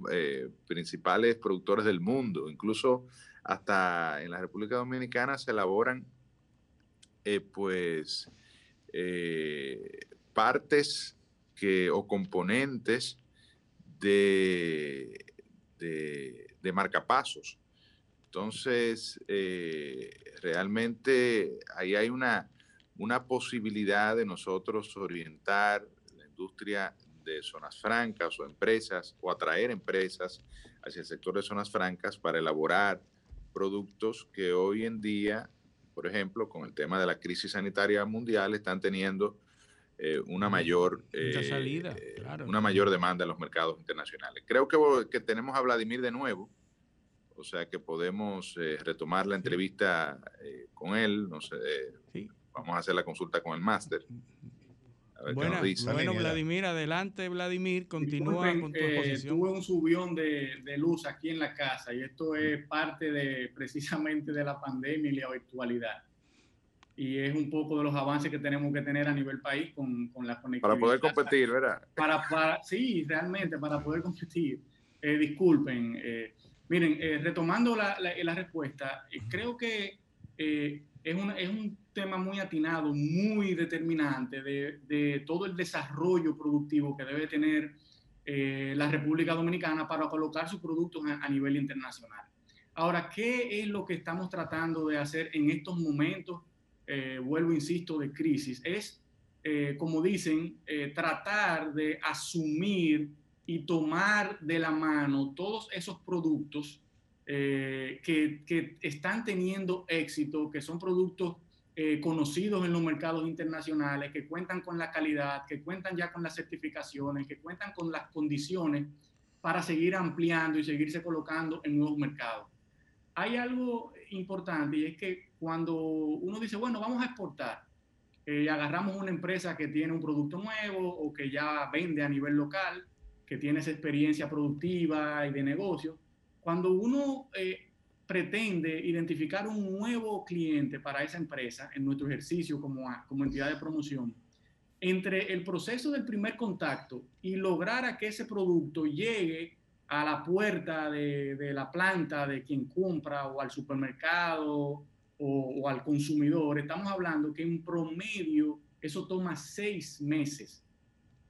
principales productores del mundo. Incluso hasta en la República Dominicana se elaboran, pues, partes que, o componentes de, de, marcapasos. Entonces, realmente ahí hay una, una posibilidad de nosotros orientar la industria de zonas francas o empresas o atraer empresas hacia el sector de zonas francas para elaborar productos que hoy en día, por ejemplo, con el tema de la crisis sanitaria mundial, están teniendo eh, una mayor salida, eh, una mayor demanda en los mercados internacionales. Creo que, que, tenemos a Vladimir de nuevo, o sea que podemos eh, retomar la entrevista con él. No sé, sí vamos a hacer la consulta con el máster. Bueno, Vladimir, adelante, Vladimir, continúa con tu eh, exposición. tuve un subión de, luz aquí en la casa y esto es parte de precisamente de la pandemia y la virtualidad. Y es un poco de los avances que tenemos que tener a nivel país con, con la conectividad. Para poder competir, ¿verdad? Para, para, sí, realmente, para poder competir. Eh, disculpen. Eh, miren, retomando la, la, respuesta, creo que es, un, es un tema muy atinado, muy determinante de, de todo el desarrollo productivo que debe tener eh, la República Dominicana para colocar sus productos a, nivel internacional. Ahora, ¿qué es lo que estamos tratando de hacer en estos momentos? Eh, vuelvo, insisto, de crisis. Es, eh, como dicen, tratar de asumir y tomar de la mano todos esos productos que, que, están teniendo éxito, que son productos eh, conocidos en los mercados internacionales, que cuentan con la calidad, que cuentan ya con las certificaciones, que cuentan con las condiciones para seguir ampliando y seguirse colocando en nuevos mercados. Hay algo importante y es que cuando uno dice, bueno, vamos a exportar, eh, agarramos una empresa que tiene un producto nuevo o que ya vende a nivel local, que tiene esa experiencia productiva y de negocio, cuando uno eh, pretende identificar un nuevo cliente para esa empresa en nuestro ejercicio como, como entidad de promoción, entre el proceso del primer contacto y lograr a que ese producto llegue a la puerta de, de la planta de quien compra o al supermercado o, o, al consumidor, estamos hablando que en promedio eso toma seis meses.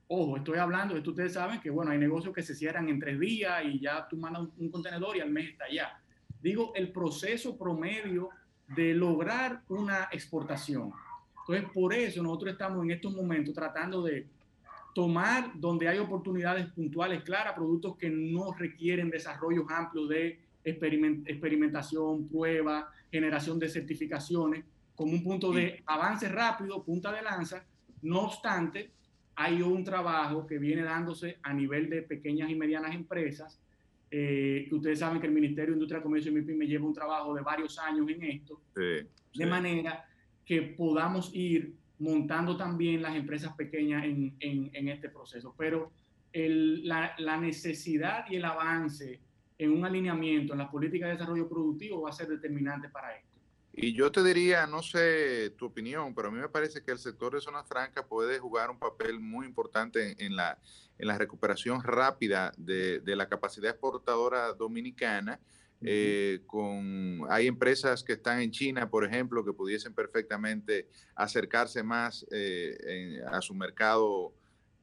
Ojo, estoy hablando, esto ustedes saben que bueno, hay negocios que se cierran en tres días y ya tú mandas un contenedor y al mes está allá digo el proceso promedio de lograr una exportación. Entonces, por eso nosotros estamos en estos momentos tratando de tomar donde hay oportunidades puntuales claras, productos que no requieren desarrollos amplios de experimentación, prueba, generación de certificaciones, como un punto de avance rápido, punta de lanza. No obstante, hay un trabajo que viene dándose a nivel de pequeñas y medianas empresas eh, que ustedes saben que el Ministerio de Industria, Comercio y MIPIME lleva un trabajo de varios años en esto, de manera que podamos ir montando también las empresas pequeñas en, en, este proceso. Pero el, la, la, necesidad y el avance en un alineamiento en las políticas de desarrollo productivo va a ser determinante para esto. Y yo te diría, no sé tu opinión, pero a mí me parece que el sector de zona franca puede jugar un papel muy importante en, la, en la recuperación rápida de, de la capacidad exportadora dominicana. Eh, con, hay empresas que están en China, por ejemplo, que pudiesen perfectamente acercarse más eh, a su mercado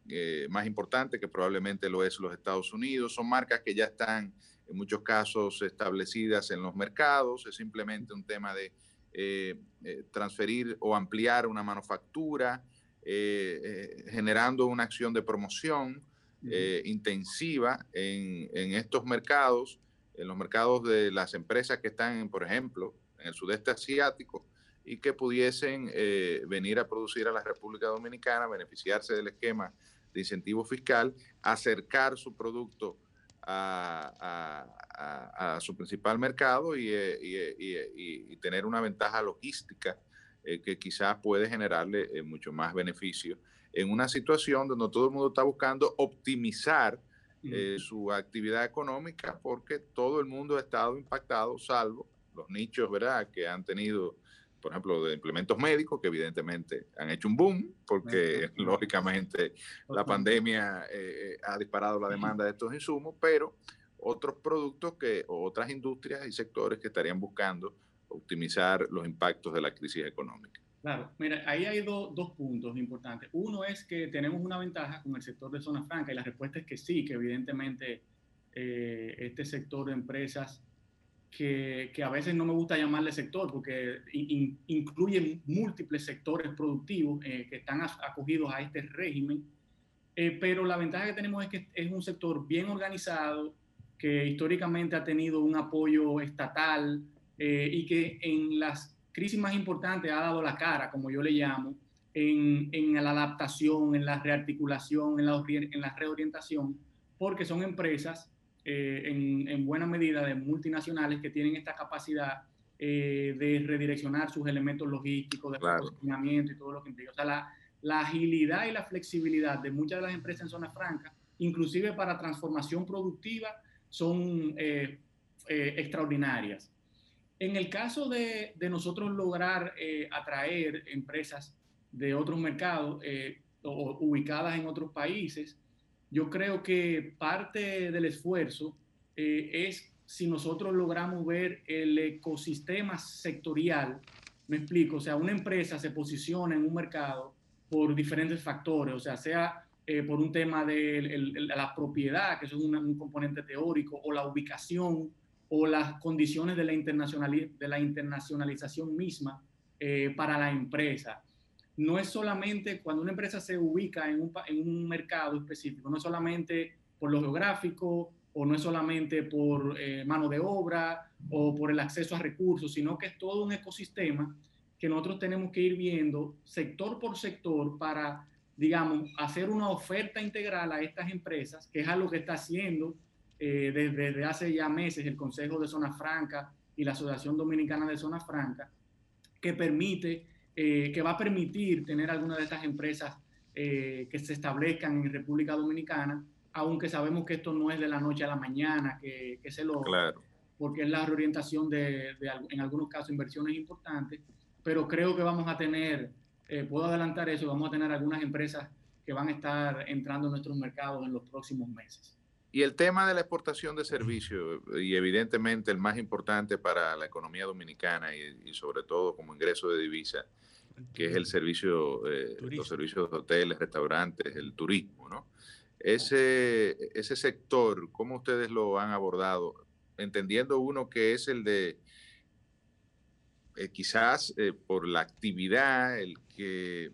eh, más importante, que probablemente lo es los Estados Unidos. Son marcas que ya están en muchos casos establecidas en los mercados, es simplemente un tema de eh, eh, transferir o ampliar una manufactura generando una acción de promoción intensiva en, en estos mercados, en los mercados de las empresas que están, por ejemplo, en el sudeste asiático y que pudiesen eh, venir a producir a la República Dominicana, beneficiarse del esquema de incentivo fiscal, acercar su producto a, su principal mercado y, eh, eh, tener una ventaja logística que quizás puede generarle mucho más beneficio en una situación donde todo el mundo está buscando optimizar su actividad económica porque todo el mundo ha estado impactado, salvo los nichos, ¿verdad?, que han tenido, por ejemplo, de implementos médicos, que evidentemente han hecho un boom, porque lógicamente la pandemia eh, ha disparado la demanda de estos insumos, pero otros productos que, o otras industrias y sectores que estarían buscando optimizar los impactos de la crisis económica. Claro, mira, ahí hay dos puntos importantes. Uno es que tenemos una ventaja con el sector de zona franca y la respuesta es que sí, que evidentemente eh, este sector de empresas que, a veces no me gusta llamarle sector porque incluye múltiples sectores productivos eh, que están acogidos a este régimen, eh, pero la ventaja que tenemos es que es un sector bien organizado, que históricamente ha tenido un apoyo estatal eh, y que en las crisis más importantes ha dado la cara, como yo le llamo, en, en la adaptación, en la rearticulación, en la, en la reorientación, porque son empresas eh, en, buena medida de multinacionales que tienen esta capacidad eh, de redireccionar sus elementos logísticos, de claro. y todo lo que implica. O sea, la, la, agilidad y la flexibilidad de muchas de las empresas en zonas francas, inclusive para transformación productiva, son eh, extraordinarias. En el caso de, de nosotros lograr atraer empresas de otros mercados o ubicadas en otros países, yo creo que parte del esfuerzo eh, es si nosotros logramos ver el ecosistema sectorial, me explico, o sea, una empresa se posiciona en un mercado por diferentes factores, o sea, sea eh, por un tema de la propiedad, que es un, componente teórico, o la ubicación, o las condiciones de la, de la internacionalización misma eh, para la empresa no es solamente cuando una empresa se ubica en un, en un mercado específico, no es solamente por lo geográfico o no es solamente por eh, mano de obra o por el acceso a recursos, sino que es todo un ecosistema que nosotros tenemos que ir viendo sector por sector para, digamos, hacer una oferta integral a estas empresas, que es algo que está haciendo eh, desde, hace ya meses el Consejo de Zona Franca y la Asociación Dominicana de Zona Franca, que permite eh, que va a permitir tener algunas de estas empresas eh, que se establezcan en República Dominicana, aunque sabemos que esto no es de la noche a la mañana, que, que se lo... Claro. Porque es la reorientación de, de, en algunos casos, inversiones importantes, pero creo que vamos a tener, eh, puedo adelantar eso, vamos a tener algunas empresas que van a estar entrando en nuestros mercados en los próximos meses. Y el tema de la exportación de servicios, y evidentemente el más importante para la economía dominicana y, sobre todo como ingreso de divisa, que es el servicio, eh, los servicios de hoteles, restaurantes, el turismo, ¿no? Ese, ese sector, ¿cómo ustedes lo han abordado? Entendiendo uno que es el de, eh, quizás eh, por la actividad, el que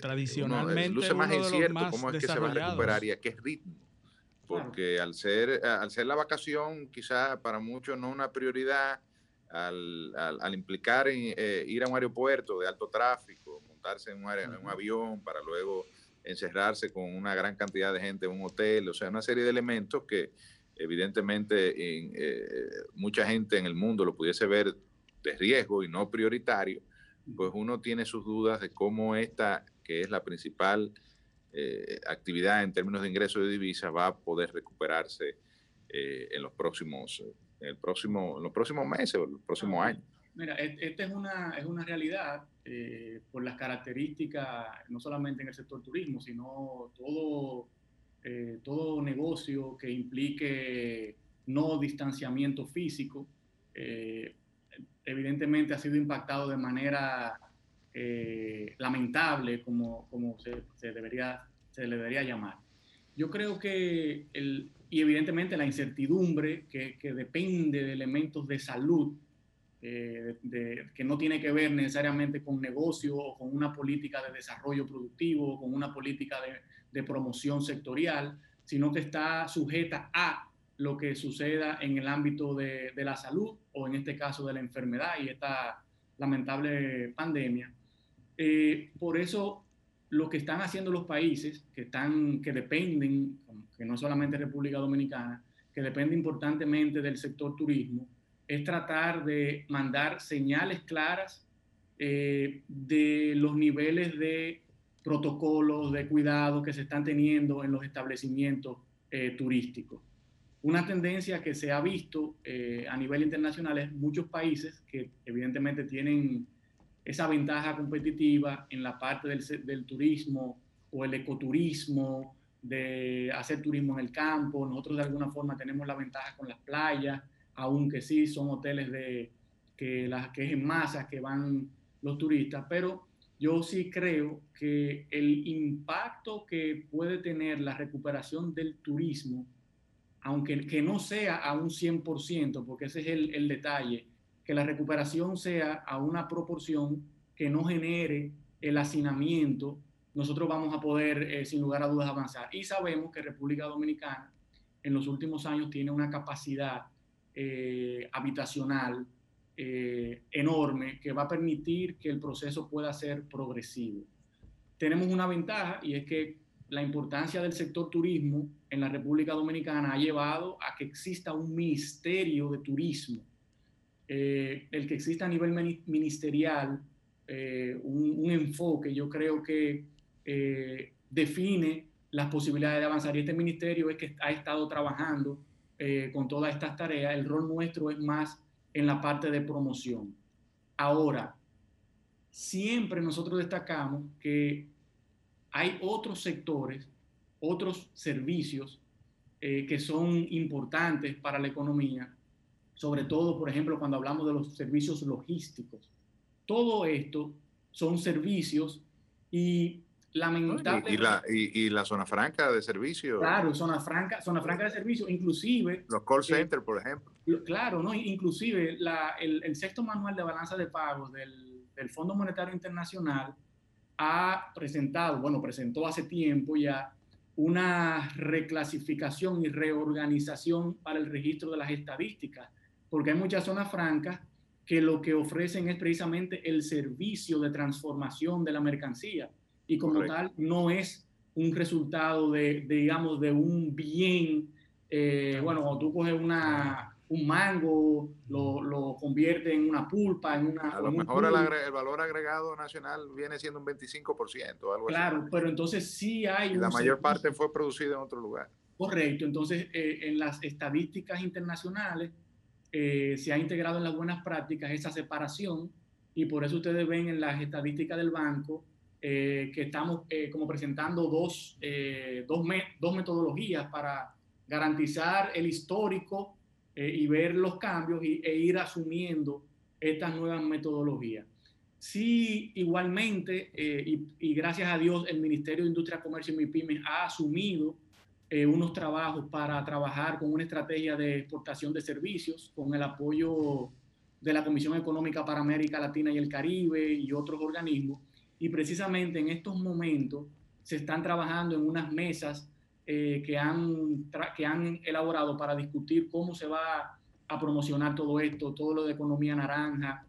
tradicionalmente luce más incierto cómo es que se va a recuperar y a qué ritmo. Porque al, ser, al ser la vacación, quizás para muchos no una prioridad, al, al, implicar en, eh, ir a un aeropuerto de alto tráfico, montarse en un, en un, avión para luego encerrarse con una gran cantidad de gente en un hotel, o sea, una serie de elementos que evidentemente en, eh, mucha gente en el mundo lo pudiese ver de riesgo y no prioritario, pues uno tiene sus dudas de cómo esta que es la principal eh, actividad en términos de ingresos de divisas, va a poder recuperarse eh, en los próximos en el próximo en los próximos meses o los próximos años. Mira, esta es una, es una realidad eh, por las características, no solamente en el sector turismo, sino todo, todo negocio que implique no distanciamiento físico, evidentemente ha sido impactado de manera eh, lamentable como, como se, debería, se le debería llamar. Yo creo que, el, y evidentemente la incertidumbre que, que, depende de elementos de salud, eh, que no tiene que ver necesariamente con negocio o con una política de desarrollo productivo, con una política de, promoción sectorial, sino que está sujeta a lo que suceda en el ámbito de, la salud o en este caso de la enfermedad y esta lamentable pandemia. Eh, por eso lo que están haciendo los países que, están, que dependen, que no solamente República Dominicana, que depende importantemente del sector turismo, es tratar de mandar señales claras eh, de los niveles de protocolos de cuidado que se están teniendo en los establecimientos eh, turísticos. Una tendencia que se ha visto eh, a nivel internacional es muchos países que evidentemente tienen esa ventaja competitiva en la parte del, del turismo o el ecoturismo, de hacer turismo en el campo. Nosotros de alguna forma tenemos la ventaja con las playas, aunque sí son hoteles de, que, las, que es en masas que van los turistas, pero yo sí creo que el impacto que puede tener la recuperación del turismo, aunque que no sea a un 100%, porque ese es el, detalle, que la recuperación sea a una proporción que no genere el hacinamiento, nosotros vamos a poder, eh, sin lugar a dudas, avanzar. Y sabemos que República Dominicana en los últimos años tiene una capacidad eh, habitacional eh, enorme que va a permitir que el proceso pueda ser progresivo. Tenemos una ventaja y es que la importancia del sector turismo en la República Dominicana ha llevado a que exista un ministerio de turismo. Eh, el que exista a nivel ministerial un, un, enfoque, yo creo que define las posibilidades de avanzar. Y este ministerio es que ha estado trabajando eh, con todas estas tareas, el rol nuestro es más en la parte de promoción. Ahora, siempre nosotros destacamos que hay otros sectores, otros servicios eh, que son importantes para la economía, sobre todo, por ejemplo, cuando hablamos de los servicios logísticos. Todo esto son servicios y lamentablemente. Y, la, y, la zona franca de servicio. Claro, zona franca, zona franca de servicio, inclusive. Los call eh, centers, por ejemplo. Claro, ¿no? Inclusive la, el, el, sexto manual de balanza de pagos del, del, Fondo Monetario Internacional ha presentado, bueno, presentó hace tiempo ya una reclasificación y reorganización para el registro de las estadísticas, porque hay muchas zonas francas que lo que ofrecen es precisamente el servicio de transformación de la mercancía y como tal no es un resultado de, digamos, de un bien. Eh, bueno, cuando tú coges una, un mango, lo, lo convierte en una pulpa, en una... A lo mejor el, valor agregado nacional viene siendo un 25%, algo claro, pero entonces sí hay... Y la mayor parte fue producida en otro lugar. Correcto, entonces eh, en las estadísticas internacionales eh, se ha integrado en las buenas prácticas esa separación y por eso ustedes ven en las estadísticas del banco eh, que estamos eh, como presentando dos, dos, dos, metodologías para garantizar el histórico y ver los cambios y, e ir asumiendo estas nuevas metodologías. Sí, igualmente, y, y, gracias a Dios, el Ministerio de Industria, Comercio y MIPIMES ha asumido unos trabajos para trabajar con una estrategia de exportación de servicios, con el apoyo de la Comisión Económica para América Latina y el Caribe y otros organismos y precisamente en estos momentos se están trabajando en unas mesas eh, que, han que han elaborado para discutir cómo se va a promocionar todo esto, todo lo de economía naranja,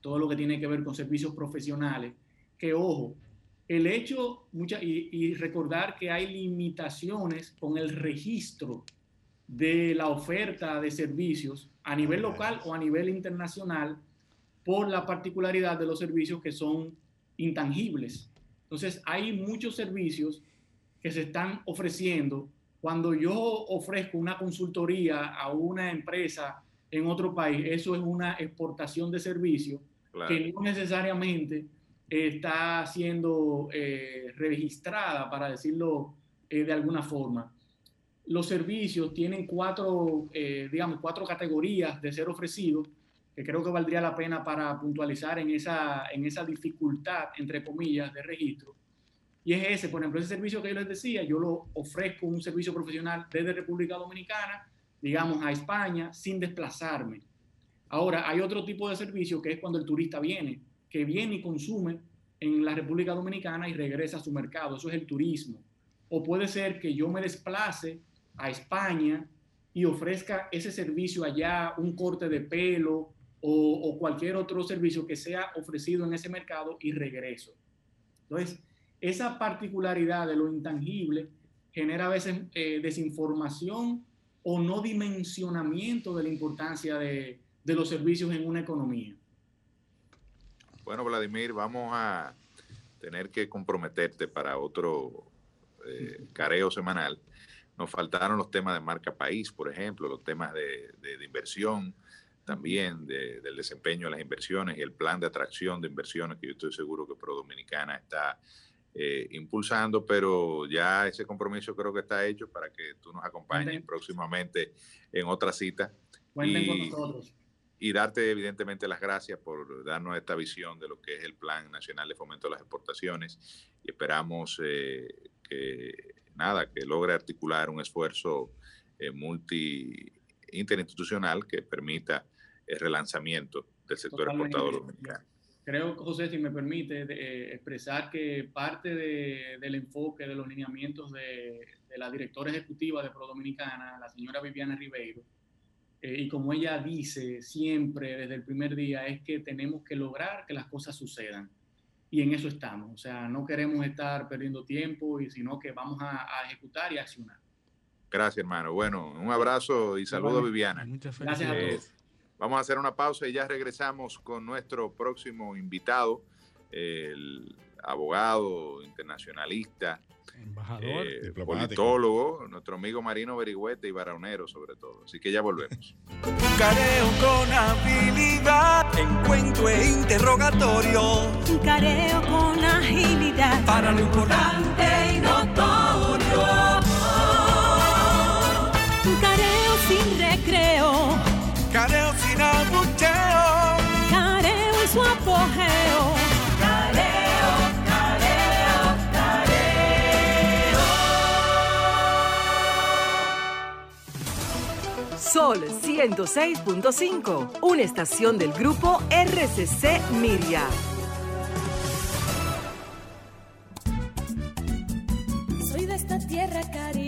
todo lo que tiene que ver con servicios profesionales. Que ojo, el hecho, mucha, y, y recordar que hay limitaciones con el registro de la oferta de servicios a nivel local o a nivel internacional por la particularidad de los servicios que son intangibles. Entonces, hay muchos servicios que se están ofreciendo. Cuando yo ofrezco una consultoría a una empresa en otro país, eso es una exportación de servicios que no necesariamente está siendo eh, registrada, para decirlo eh, de alguna forma. Los servicios tienen cuatro, eh, digamos, cuatro categorías de ser ofrecidos que creo que valdría la pena para puntualizar en esa, en esa dificultad, entre comillas, de registro. Y es ese, por ejemplo, ese servicio que yo les decía, yo lo ofrezco un servicio profesional desde República Dominicana, digamos, a España, sin desplazarme. Ahora, hay otro tipo de servicio que es cuando el turista viene, que viene y consume en la República Dominicana y regresa a su mercado. Eso es el turismo. O puede ser que yo me desplace a España y ofrezca ese servicio allá, un corte de pelo o, cualquier otro servicio que sea ofrecido en ese mercado y regreso. Entonces, esa particularidad de lo intangible genera a veces eh, desinformación o no dimensionamiento de la importancia de, de los servicios en una economía. Bueno, Vladimir, vamos a tener que comprometerte para otro eh, careo semanal. Nos faltaron los temas de marca país, por ejemplo, los temas de, inversión, también del desempeño de las inversiones y el plan de atracción de inversiones que yo estoy seguro que Pro Dominicana está eh, impulsando, pero ya ese compromiso creo que está hecho para que tú nos acompañes próximamente en otra cita. Cuenten con nosotros y darte evidentemente las gracias por darnos esta visión de lo que es el Plan Nacional de Fomento de las Exportaciones y esperamos eh, que nada, que logre articular un esfuerzo eh, multi interinstitucional que permita el relanzamiento del sector exportador dominicano. Creo, José, si me permite, eh, expresar que parte del enfoque de los lineamientos de, de la directora ejecutiva de Pro Dominicana, la señora Viviana Ribeiro, eh, y como ella dice siempre desde el primer día, es que tenemos que lograr que las cosas sucedan. Y en eso estamos. O sea, no queremos estar perdiendo tiempo, y sino que vamos a, ejecutar y accionar. Gracias, hermano. Bueno, un abrazo y saludo a Viviana. Muchas gracias a todos. Vamos a hacer una pausa y ya regresamos con nuestro próximo invitado, el abogado internacionalista, embajador, eh, politólogo, nuestro amigo Marino Berigüete y Baraunero sobre todo. Así que ya volvemos. Careo con habilidad, encuentro e interrogatorio. Careo con agilidad, para lo importante y notorio. Careo sin abucheo. Careo en su apogeo Sol 106.5, una estación del grupo RCC Miria. Soy de esta tierra caribe,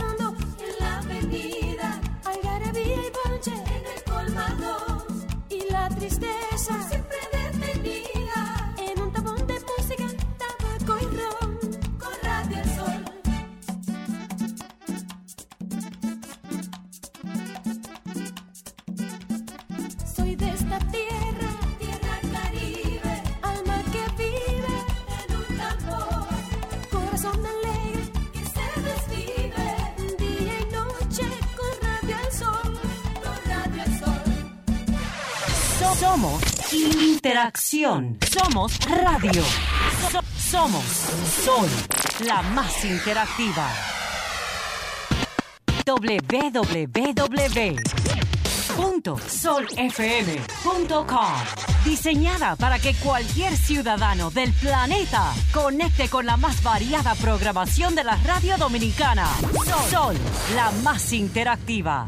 interacción. Somos radio. somos Sol, la más interactiva. www.solfm.com Diseñada para que cualquier ciudadano del planeta conecte con la más variada programación de la radio dominicana. Sol la más interactiva.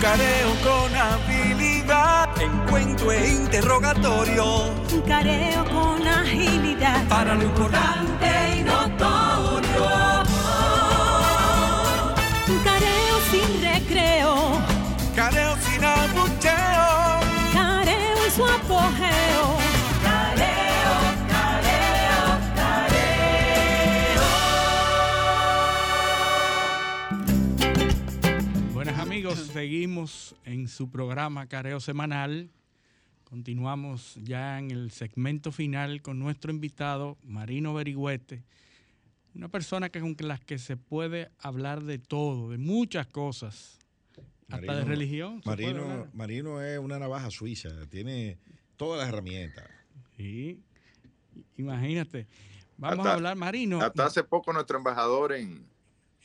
Careo con habilidad, encuentro e interrogatorio. Careo con agilidad, para lo importante y notorio. Careo sin recreo, careo sin abucheo. Seguimos en su programa Careo Semanal. Continuamos ya en el segmento final con nuestro invitado, Marino Berigüete. Una persona que con la que se puede hablar de todo, de muchas cosas, hasta de religión. Marino, Marino es una navaja suiza, tiene todas las herramientas. Sí, imagínate. Vamos a hablar, Marino. Hasta hace poco nuestro embajador en,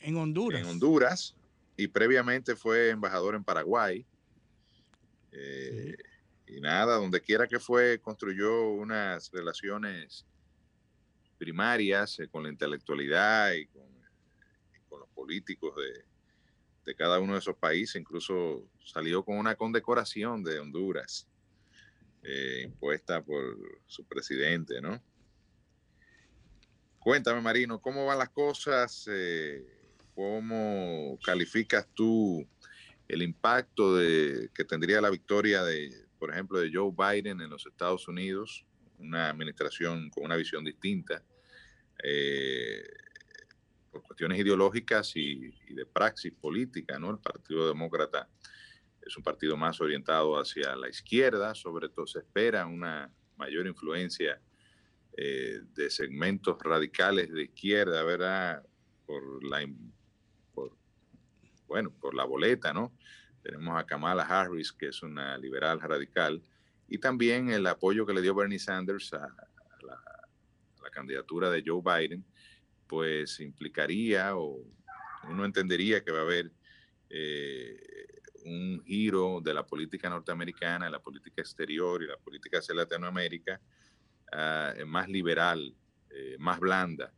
en Honduras. En Honduras, y previamente fue embajador en Paraguay. Eh, y nada, donde quiera que fue, construyó unas relaciones primarias eh, con la intelectualidad y con, los políticos de, de, cada uno de esos países. Incluso salió con una condecoración de Honduras eh, impuesta por su presidente, ¿no? Cuéntame, Marino, ¿cómo van las cosas? ¿Cómo calificas tú el impacto de, que tendría la victoria de, por ejemplo, de Joe Biden en los Estados Unidos, una administración con una visión distinta, eh, por cuestiones ideológicas y, de praxis política, ¿no? El Partido Demócrata es un partido más orientado hacia la izquierda, sobre todo se espera una mayor influencia eh, de segmentos radicales de izquierda, ¿verdad? Por la bueno, por la boleta, ¿no? Tenemos a Kamala Harris, que es una liberal radical, y también el apoyo que le dio Bernie Sanders a, la, candidatura de Joe Biden, pues implicaría o uno entendería que va a haber eh, un giro de la política norteamericana, la política exterior y la política hacia Latinoamérica ah, más liberal, eh, más blanda,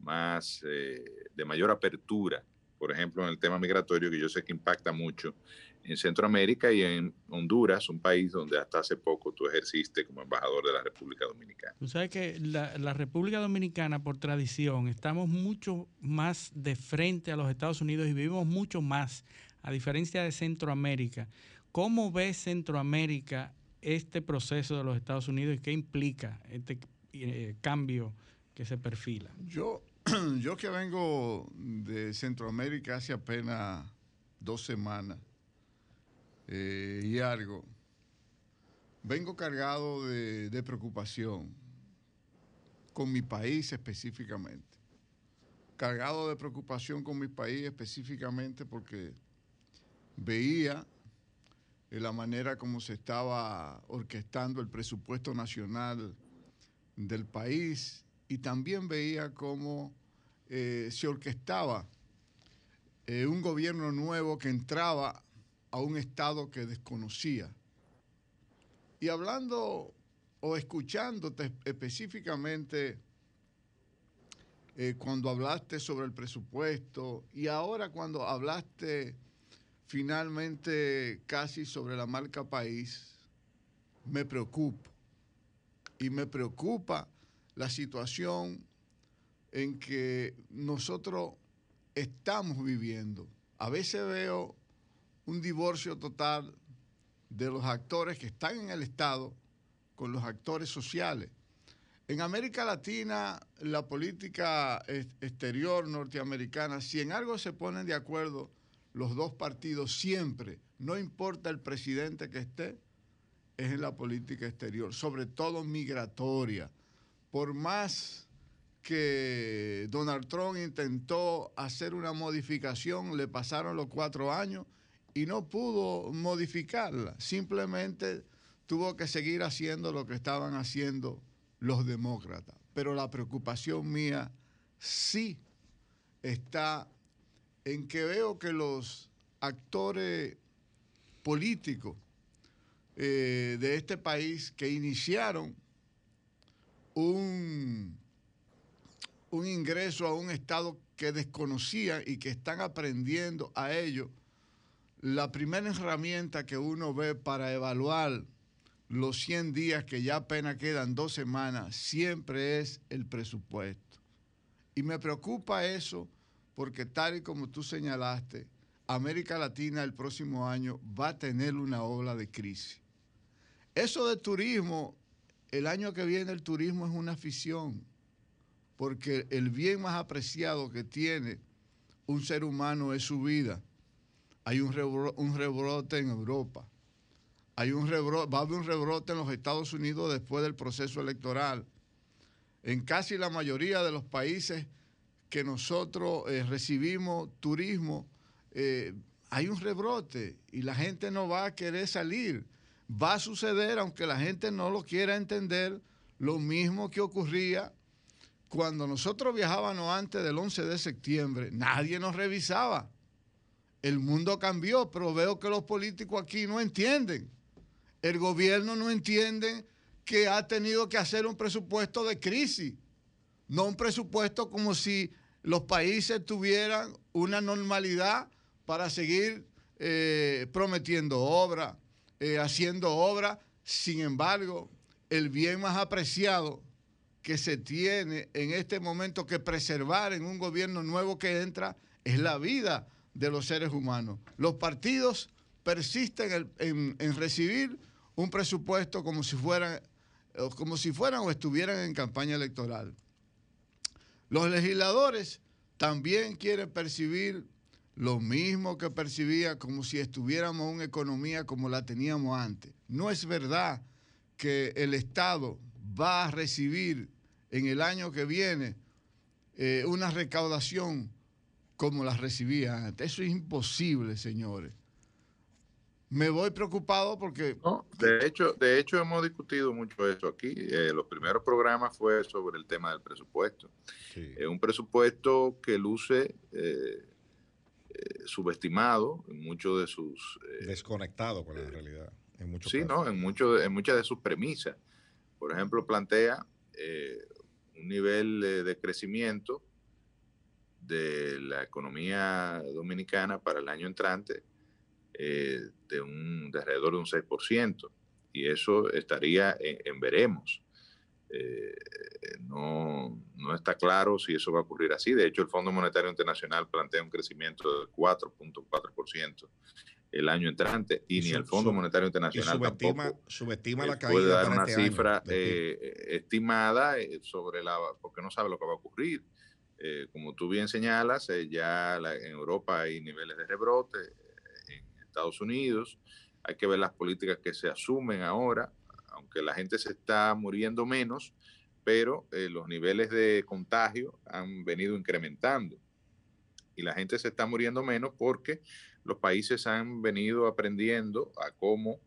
más de mayor apertura por ejemplo, en el tema migratorio, que yo sé que impacta mucho en Centroamérica y en Honduras, un país donde hasta hace poco tú ejerciste como embajador de la República Dominicana. Tú sabes que la, la, República Dominicana, por tradición, estamos mucho más de frente a los Estados Unidos y vivimos mucho más, a diferencia de Centroamérica. ¿Cómo ve Centroamérica este proceso de los Estados Unidos y qué implica este eh, cambio que se perfila? Yo yo que vengo de Centroamérica hace apenas dos semanas eh, y algo, vengo cargado de, preocupación con mi país específicamente. Cargado de preocupación con mi país específicamente porque veía la manera como se estaba orquestando el presupuesto nacional del país y también veía cómo eh, se orquestaba eh, un gobierno nuevo que entraba a un estado que desconocía. Y hablando o escuchándote específicamente eh, cuando hablaste sobre el presupuesto y ahora cuando hablaste finalmente casi sobre la marca país, me preocupo. Y me preocupa la situación en que nosotros estamos viviendo. A veces veo un divorcio total de los actores que están en el Estado con los actores sociales. En América Latina, la política exterior norteamericana, si en algo se ponen de acuerdo los dos partidos siempre, no importa el presidente que esté, es en la política exterior, sobre todo migratoria por más que Donald Trump intentó hacer una modificación, le pasaron los cuatro años y no pudo modificarla. Simplemente tuvo que seguir haciendo lo que estaban haciendo los demócratas. Pero la preocupación mía sí está en que veo que los actores políticos eh, de este país que iniciaron un, un ingreso a un estado que desconocían y que están aprendiendo a ello, la primera herramienta que uno ve para evaluar los 100 días que ya apenas quedan dos semanas, siempre es el presupuesto. Y me preocupa eso porque tal y como tú señalaste, América Latina el próximo año va a tener una ola de crisis. Eso de turismo el año que viene el turismo es una afición, porque el bien más apreciado que tiene un ser humano es su vida. hay un, un rebrote en Europa, hay un rebrote, va a haber un rebrote en los Estados Unidos después del proceso electoral. En casi la mayoría de los países que nosotros eh, recibimos turismo, eh, hay un rebrote y la gente no va a querer salir. Va a suceder, aunque la gente no lo quiera entender, lo mismo que ocurría cuando nosotros viajábamos antes del 11 de septiembre. Nadie nos revisaba. El mundo cambió, pero veo que los políticos aquí no entienden. El gobierno no entiende que ha tenido que hacer un presupuesto de crisis, no un presupuesto como si los países tuvieran una normalidad para seguir eh, prometiendo obra, eh, haciendo obra. Sin embargo, el bien más apreciado que se tiene en este momento que preservar en un gobierno nuevo que entra es la vida de los seres humanos. Los partidos persisten en, en recibir un presupuesto como si fueran como si fueran o estuvieran en campaña electoral. Los legisladores también quieren percibir lo mismo que percibía como si estuviéramos en una economía como la teníamos antes. No es verdad que el Estado va a recibir en el año que viene eh, una recaudación como la recibía antes. Eso es imposible, señores me voy preocupado porque... De, hecho, de hecho, hemos discutido mucho eso aquí. Eh, los primeros programas fue sobre el tema del presupuesto. Es un presupuesto que luce eh, eh, subestimado en muchos de sus... Desconectado con la realidad. En muchos sí, ¿no? En, mucho, en muchas de sus premisas. Por ejemplo, plantea un nivel de crecimiento de la economía dominicana para el año entrante eh, de, un, de alrededor de un 6%, y eso estaría en, veremos. Eh, no, no, está claro si eso va a ocurrir así. De hecho, el Fondo Monetario Internacional plantea un crecimiento del 4.4% el año entrante y, ni el Fondo Monetario Internacional subestima, tampoco subestima la caída puede dar una este cifra eh, estimada sobre la porque no sabe lo que va a ocurrir. como tú bien señalas, ya en Europa hay niveles de rebrote, Estados Unidos. Hay que ver las políticas que se asumen ahora, aunque la gente se está muriendo menos, pero eh, los niveles de contagio han venido incrementando. Y la gente se está muriendo menos porque los países han venido aprendiendo a cómo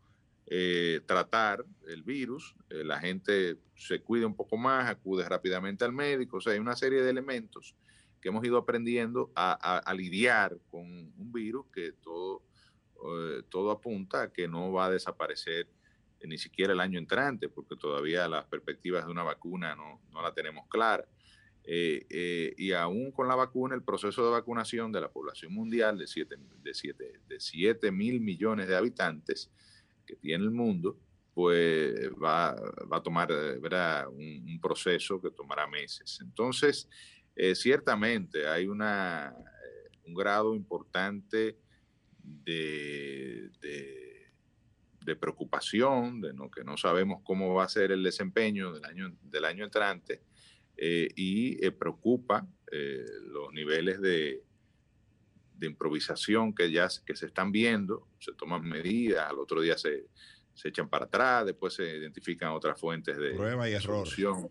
eh, tratar el virus. Eh, la gente se cuida un poco más, acude rápidamente al médico. O sea, hay una serie de elementos que hemos ido aprendiendo a lidiar con un virus que todo todo apunta a que no va a desaparecer ni siquiera el año entrante, porque todavía las perspectivas de una vacuna no, no la tenemos clara. Eh, y aún con la vacuna, el proceso de vacunación de la población mundial de 7 de siete, de siete mil millones de habitantes que tiene el mundo, pues va, va a tomar Un, un, proceso que tomará meses. Entonces, ciertamente hay una, un grado importante de, de, preocupación, de no, que no sabemos cómo va a ser el desempeño del año, del año entrante eh, y eh, preocupa eh, los niveles de, de improvisación que ya que se están viendo, se toman medidas, al otro día se, se echan para atrás, después se identifican otras fuentes de Prueba y solución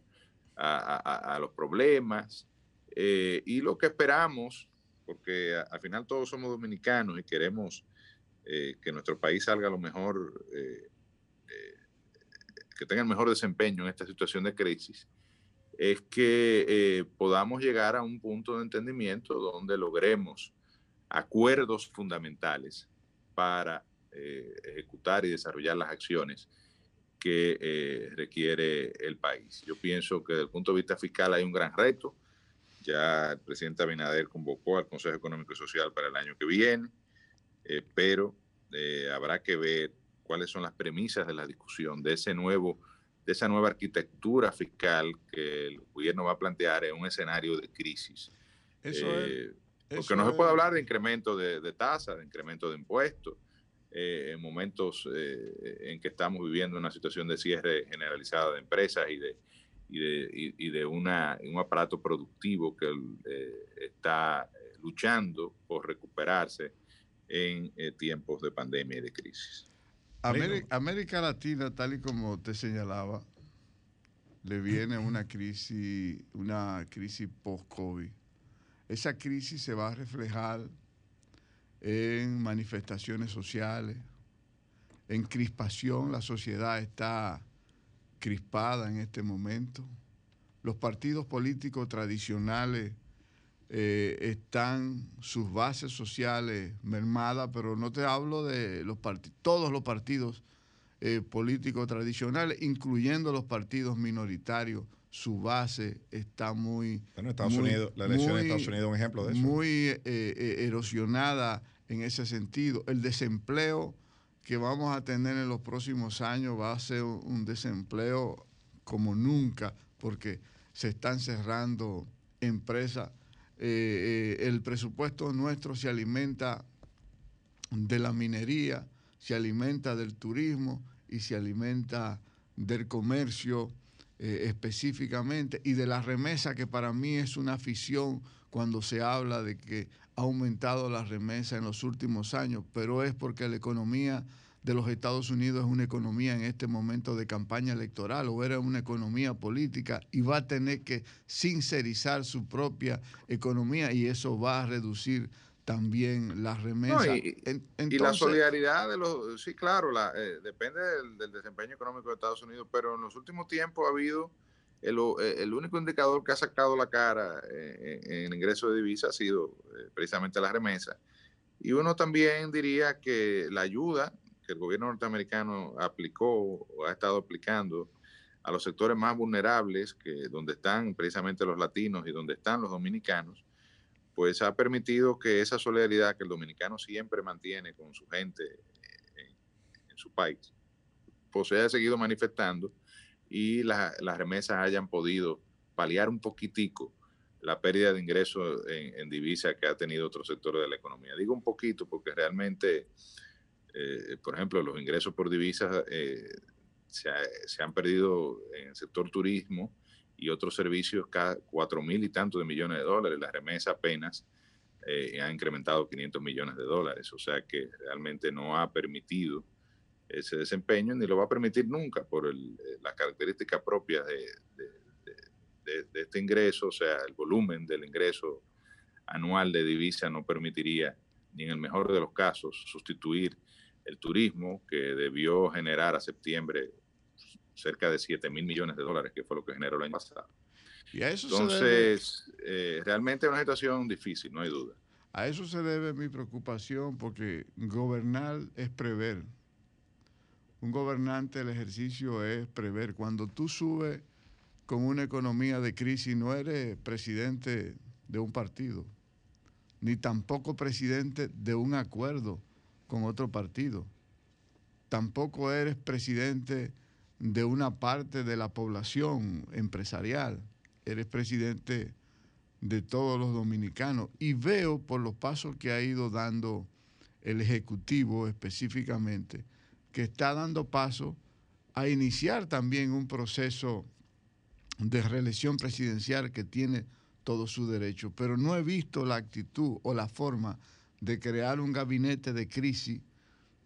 a, a, los problemas. y lo que esperamos porque al final todos somos dominicanos y queremos eh, que nuestro país salga lo mejor, eh, eh, que tenga el mejor desempeño en esta situación de crisis, es que podamos llegar a un punto de entendimiento donde logremos acuerdos fundamentales para ejecutar y desarrollar las acciones que requiere el país. Yo pienso que desde el punto de vista fiscal hay un gran reto ya el presidente Abinader convocó al Consejo Económico y Social para el año que viene, eh, pero eh, habrá que ver cuáles son las premisas de la discusión de ese nuevo de esa nueva arquitectura fiscal que el gobierno va a plantear en un escenario de crisis. Eso eh, porque no se puede hablar de incremento de, de tasas, de incremento de impuestos, en momentos en que estamos viviendo una situación de cierre generalizada de empresas y de, y de, y, de una, un aparato productivo que eh, está eh, luchando por recuperarse en eh, tiempos de pandemia y de crisis. América, Latina, tal y como te señalaba, le viene una crisis, una crisis post-COVID. Esa crisis se va a reflejar en manifestaciones sociales, en crispación. La sociedad está crispada en este momento. Los partidos políticos tradicionales eh, están sus bases sociales mermadas, pero no te hablo de los todos los partidos eh, políticos tradicionales, incluyendo los partidos minoritarios, su base está muy... Bueno, Estados Unidos, la elección de Estados Unidos es un ejemplo de eso. Muy eh, erosionada en ese sentido. El desempleo que vamos a tener en los próximos años va a ser un desempleo como nunca, porque se están cerrando empresas eh, eh, el presupuesto nuestro se alimenta de la minería, se alimenta del turismo y se alimenta del comercio eh, específicamente y de la remesa, que para mí es una afición cuando se habla de que ha aumentado la remesa en los últimos años, pero es porque la economía de los Estados Unidos es una economía en este momento de campaña electoral o era una economía política y va a tener que sincerizar su propia economía y eso va a reducir también las remesas. y, la solidaridad de los, sí, claro, la, eh, depende del, desempeño económico de Estados Unidos, pero en los últimos tiempos ha habido el, eh, el único indicador que ha sacado la cara eh, en el ingreso de divisas ha sido precisamente la remesa. Y uno también diría que la ayuda que el gobierno norteamericano aplicó o ha estado aplicando a los sectores más vulnerables, que donde están precisamente los latinos y donde están los dominicanos, pues ha permitido que esa solidaridad que el dominicano siempre mantiene con su gente en, su país, pues se haya seguido manifestando y las remesas hayan podido paliar un poquitico la pérdida de ingresos en, en divisa que ha tenido otros sectores de la economía. Digo un poquito porque realmente eh, por ejemplo, los ingresos por divisas eh, se, han perdido en el sector turismo y otros servicios cada cuatro mil y tantos de millones de dólares. La remesa apenas eh, ha incrementado 500 millones de dólares, o sea que realmente no ha permitido ese desempeño ni lo va a permitir nunca por las características propias de, de, este ingreso, o sea, el volumen del ingreso anual de divisa no permitiría, ni en el mejor de los casos, sustituir el turismo, que debió generar a septiembre cerca de 7 mil millones de dólares, que fue lo que generó el año pasado. Y a eso Entonces, eh, realmente es una situación difícil, no hay duda. A eso se debe mi preocupación, porque gobernar es prever. Un gobernante, el ejercicio es prever. Cuando tú subes con una economía de crisis, no eres presidente de un partido, ni tampoco presidente de un acuerdo con otro partido. Tampoco eres presidente de una parte de la población empresarial. Eres presidente de todos los dominicanos. Y veo por los pasos que ha ido dando el Ejecutivo específicamente, que está dando paso a iniciar también un proceso de reelección presidencial que tiene todo su derecho. Pero no he visto la actitud o la forma de crear un gabinete de crisis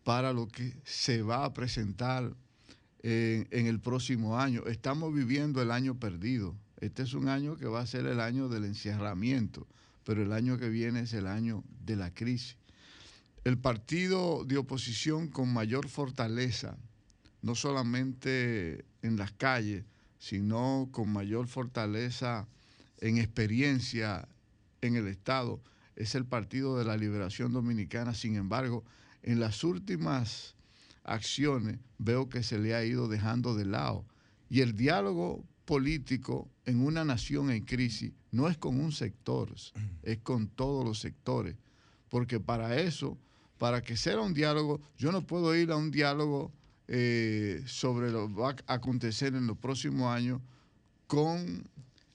para lo que se va a presentar en, el próximo año. Estamos viviendo el año perdido. Este es un año que va a ser el año del encierramiento, pero el año que viene es el año de la crisis. El partido de oposición con mayor fortaleza, no solamente en las calles, sino con mayor fortaleza en experiencia en el Estado, es el Partido de la Liberación Dominicana. Sin embargo, en las últimas acciones veo que se le ha ido dejando de lado. Y el diálogo político en una nación en crisis no es con un sector, es con todos los sectores. Porque para eso, para que sea un diálogo, yo no puedo ir a un diálogo eh, sobre lo que va a acontecer en los próximos años con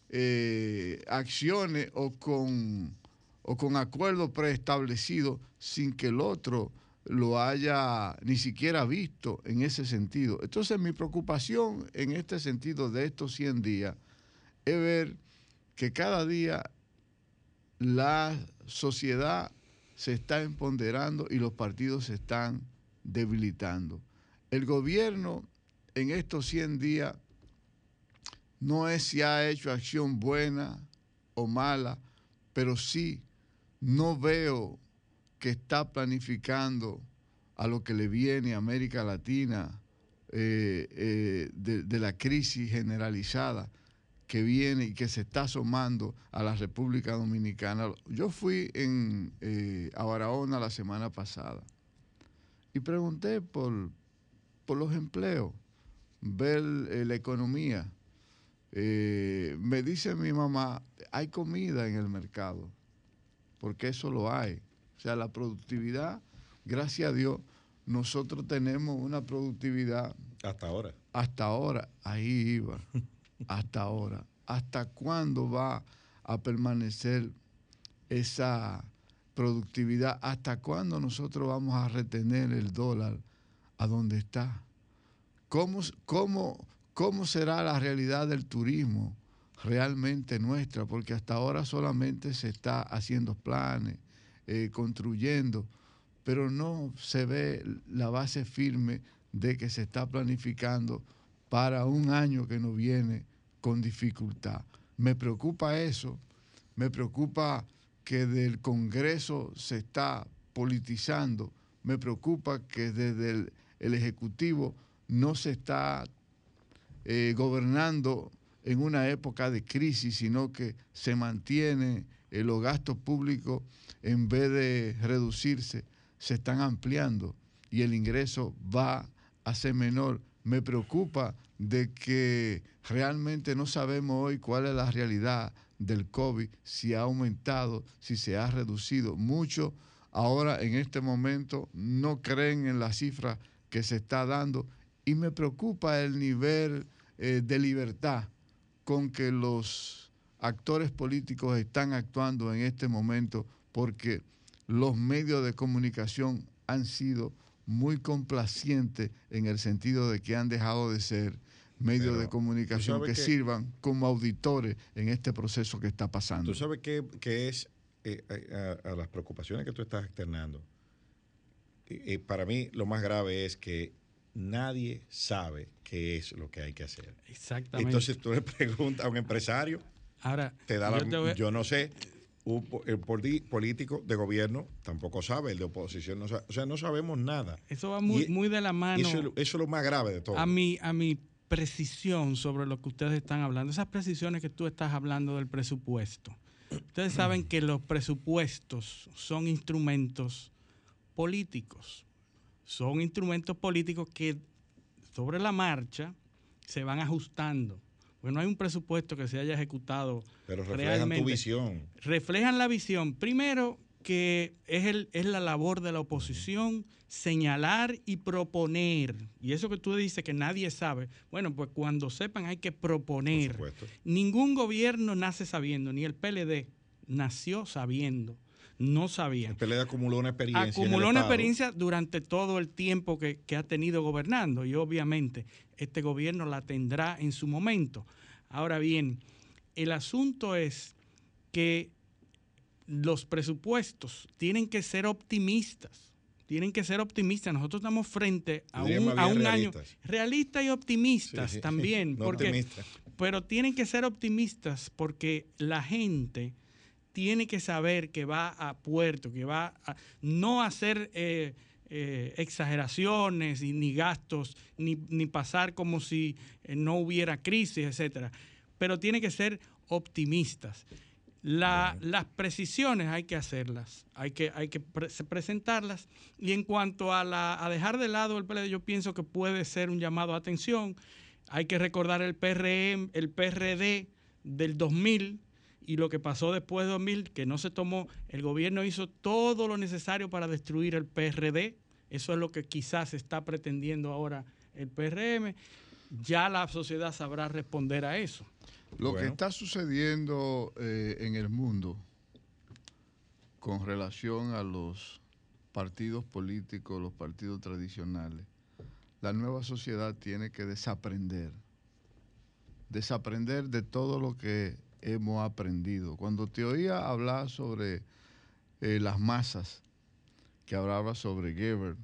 eh, acciones o con o con acuerdos preestablecidos sin que el otro lo haya ni siquiera visto en ese sentido. Entonces mi preocupación en este sentido de estos 100 días es ver que cada día la sociedad se está empoderando y los partidos se están debilitando. El gobierno en estos 100 días no es si ha hecho acción buena o mala, pero sí no veo que está planificando a lo que le viene a América Latina eh, eh, de, la crisis generalizada que viene y que se está asomando a la República Dominicana. Yo fui eh, a Barahona la semana pasada y pregunté por, por los empleos, ver la economía. Me dice mi mamá, hay comida en el mercado, porque eso lo hay. O sea, la productividad, gracias a Dios, nosotros tenemos una productividad. Hasta ahora. Hasta ahora, ahí iba. hasta ahora. ¿Hasta cuándo va a permanecer esa productividad? ¿Hasta cuándo nosotros vamos a retener el dólar a donde está? ¿Cómo, cómo, cómo será la realidad del turismo realmente nuestra? Porque hasta ahora solamente se está haciendo planes, eh, construyendo, pero no se ve la base firme de que se está planificando para un año que nos viene con dificultad. Me preocupa eso, me preocupa que del Congreso se está politizando, me preocupa que desde el, Ejecutivo no se está eh, gobernando en una época de crisis, sino que se mantiene eh, los gastos públicos en vez de reducirse, se están ampliando y el ingreso va a ser menor. Me preocupa de que realmente no sabemos hoy cuál es la realidad del COVID, si ha aumentado, si se ha reducido. Muchos ahora en este momento no creen en la cifra que se está dando y me preocupa el nivel eh, de libertad con que los actores políticos están actuando en este momento porque los medios de comunicación han sido muy complacientes en el sentido de que han dejado de ser medios Pero, de comunicación ¿tú que, sirvan como auditores en este proceso que está pasando. Tú sabes qué, es eh, a, a las preocupaciones que tú estás externando. Eh, eh, para mí lo más grave es que nadie sabe qué es lo que hay que hacer. Exactamente. Entonces tú le preguntas a un empresario, Ahora, te da la, yo te voy a- yo no sé, un el político de gobierno tampoco sabe, el de oposición no sabe, o sea, no sabemos nada. Eso va muy, Y- muy de la mano. Eso, es lo- eso es lo más grave de todo. a mi, a mi precisión sobre lo que ustedes están hablando, esas precisiones que tú estás hablando del presupuesto. Ustedes saben que los presupuestos son instrumentos políticos. Son instrumentos políticos que sobre la marcha se van ajustando. Porque no hay un presupuesto que se haya ejecutado Pero reflejan realmente. tu visión. reflejan la visión. Primero, que es, el, es la labor de la oposición señalar y proponer. Y eso que tú dices que nadie sabe, bueno, pues cuando sepan hay que proponer. Ningún gobierno nace sabiendo, ni el PLD nació sabiendo, no sabía. El PLD acumuló una experiencia. Acumuló una experiencia durante todo el tiempo que, que ha tenido gobernando y obviamente este gobierno la tendrá en su momento. Ahora bien, el asunto es que los presupuestos tienen que ser optimistas. Tienen que ser optimistas. Nosotros estamos frente a un, a año realistas. y optimistas Sí, sí. también. No porque, pero tienen que ser optimistas porque la gente tiene que saber que va a puerto, que va a no hacer eh, eh, exageraciones y ni gastos, ni, ni pasar como si eh, no hubiera crisis, etcétera. Pero tiene que ser optimistas. La- Las precisiones hay que hacerlas, hay que, hay que pre- presentarlas. Y en cuanto a, la, a dejar de lado el PLD, yo pienso que puede ser un llamado a atención. Hay que recordar el PRM, el PRD del 2000 y lo que pasó después de 2000, que no se tomó, el gobierno hizo todo lo necesario para destruir el PRD. Eso es lo que quizás está pretendiendo ahora el PRM. Ya la sociedad sabrá responder a eso. Lo que está sucediendo eh, en el mundo con relación a los partidos políticos, los partidos tradicionales, la nueva sociedad tiene que desaprender, desaprender de todo lo que hemos aprendido. Cuando te oía hablar sobre eh, Las masas, que hablaba sobre Geber.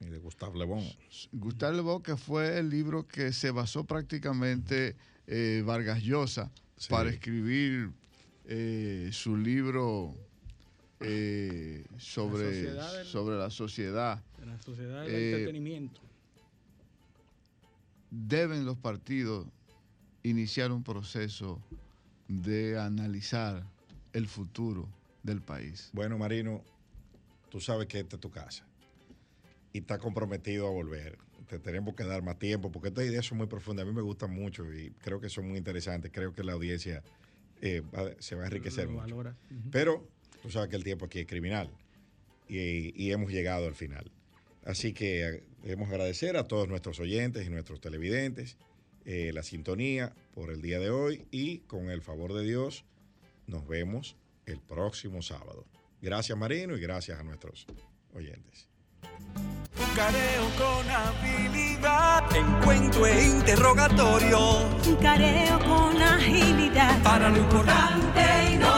Y de Gustave Le Bon. Gustave Le Bon, que fue el libro que se basó prácticamente eh, Vargas Llosa Sí. para escribir eh, su libro eh, sobre, sociedad del- sobre la sociedad. De la sociedad del Eh, entretenimiento. deben los partidos iniciar un proceso de analizar el futuro del país. Bueno, Marino, tú sabes que esta es tu casa y estás comprometido a volver. Te tenemos que dar más tiempo porque estas ideas son muy profundas. A mí me gustan mucho y creo que son muy interesantes. Creo que la audiencia eh, va- se va a enriquecer mucho. Pero tú sabes que el tiempo aquí es criminal y, y hemos llegado al final. Así que eh, debemos agradecer a todos nuestros oyentes y nuestros televidentes eh, la sintonía por el día de hoy y con el favor de Dios nos vemos el próximo sábado. Gracias Marino y gracias a nuestros oyentes. Careo con habilidad, encuentro e interrogatorio. Un careo con agilidad. Para lo importante y notorio.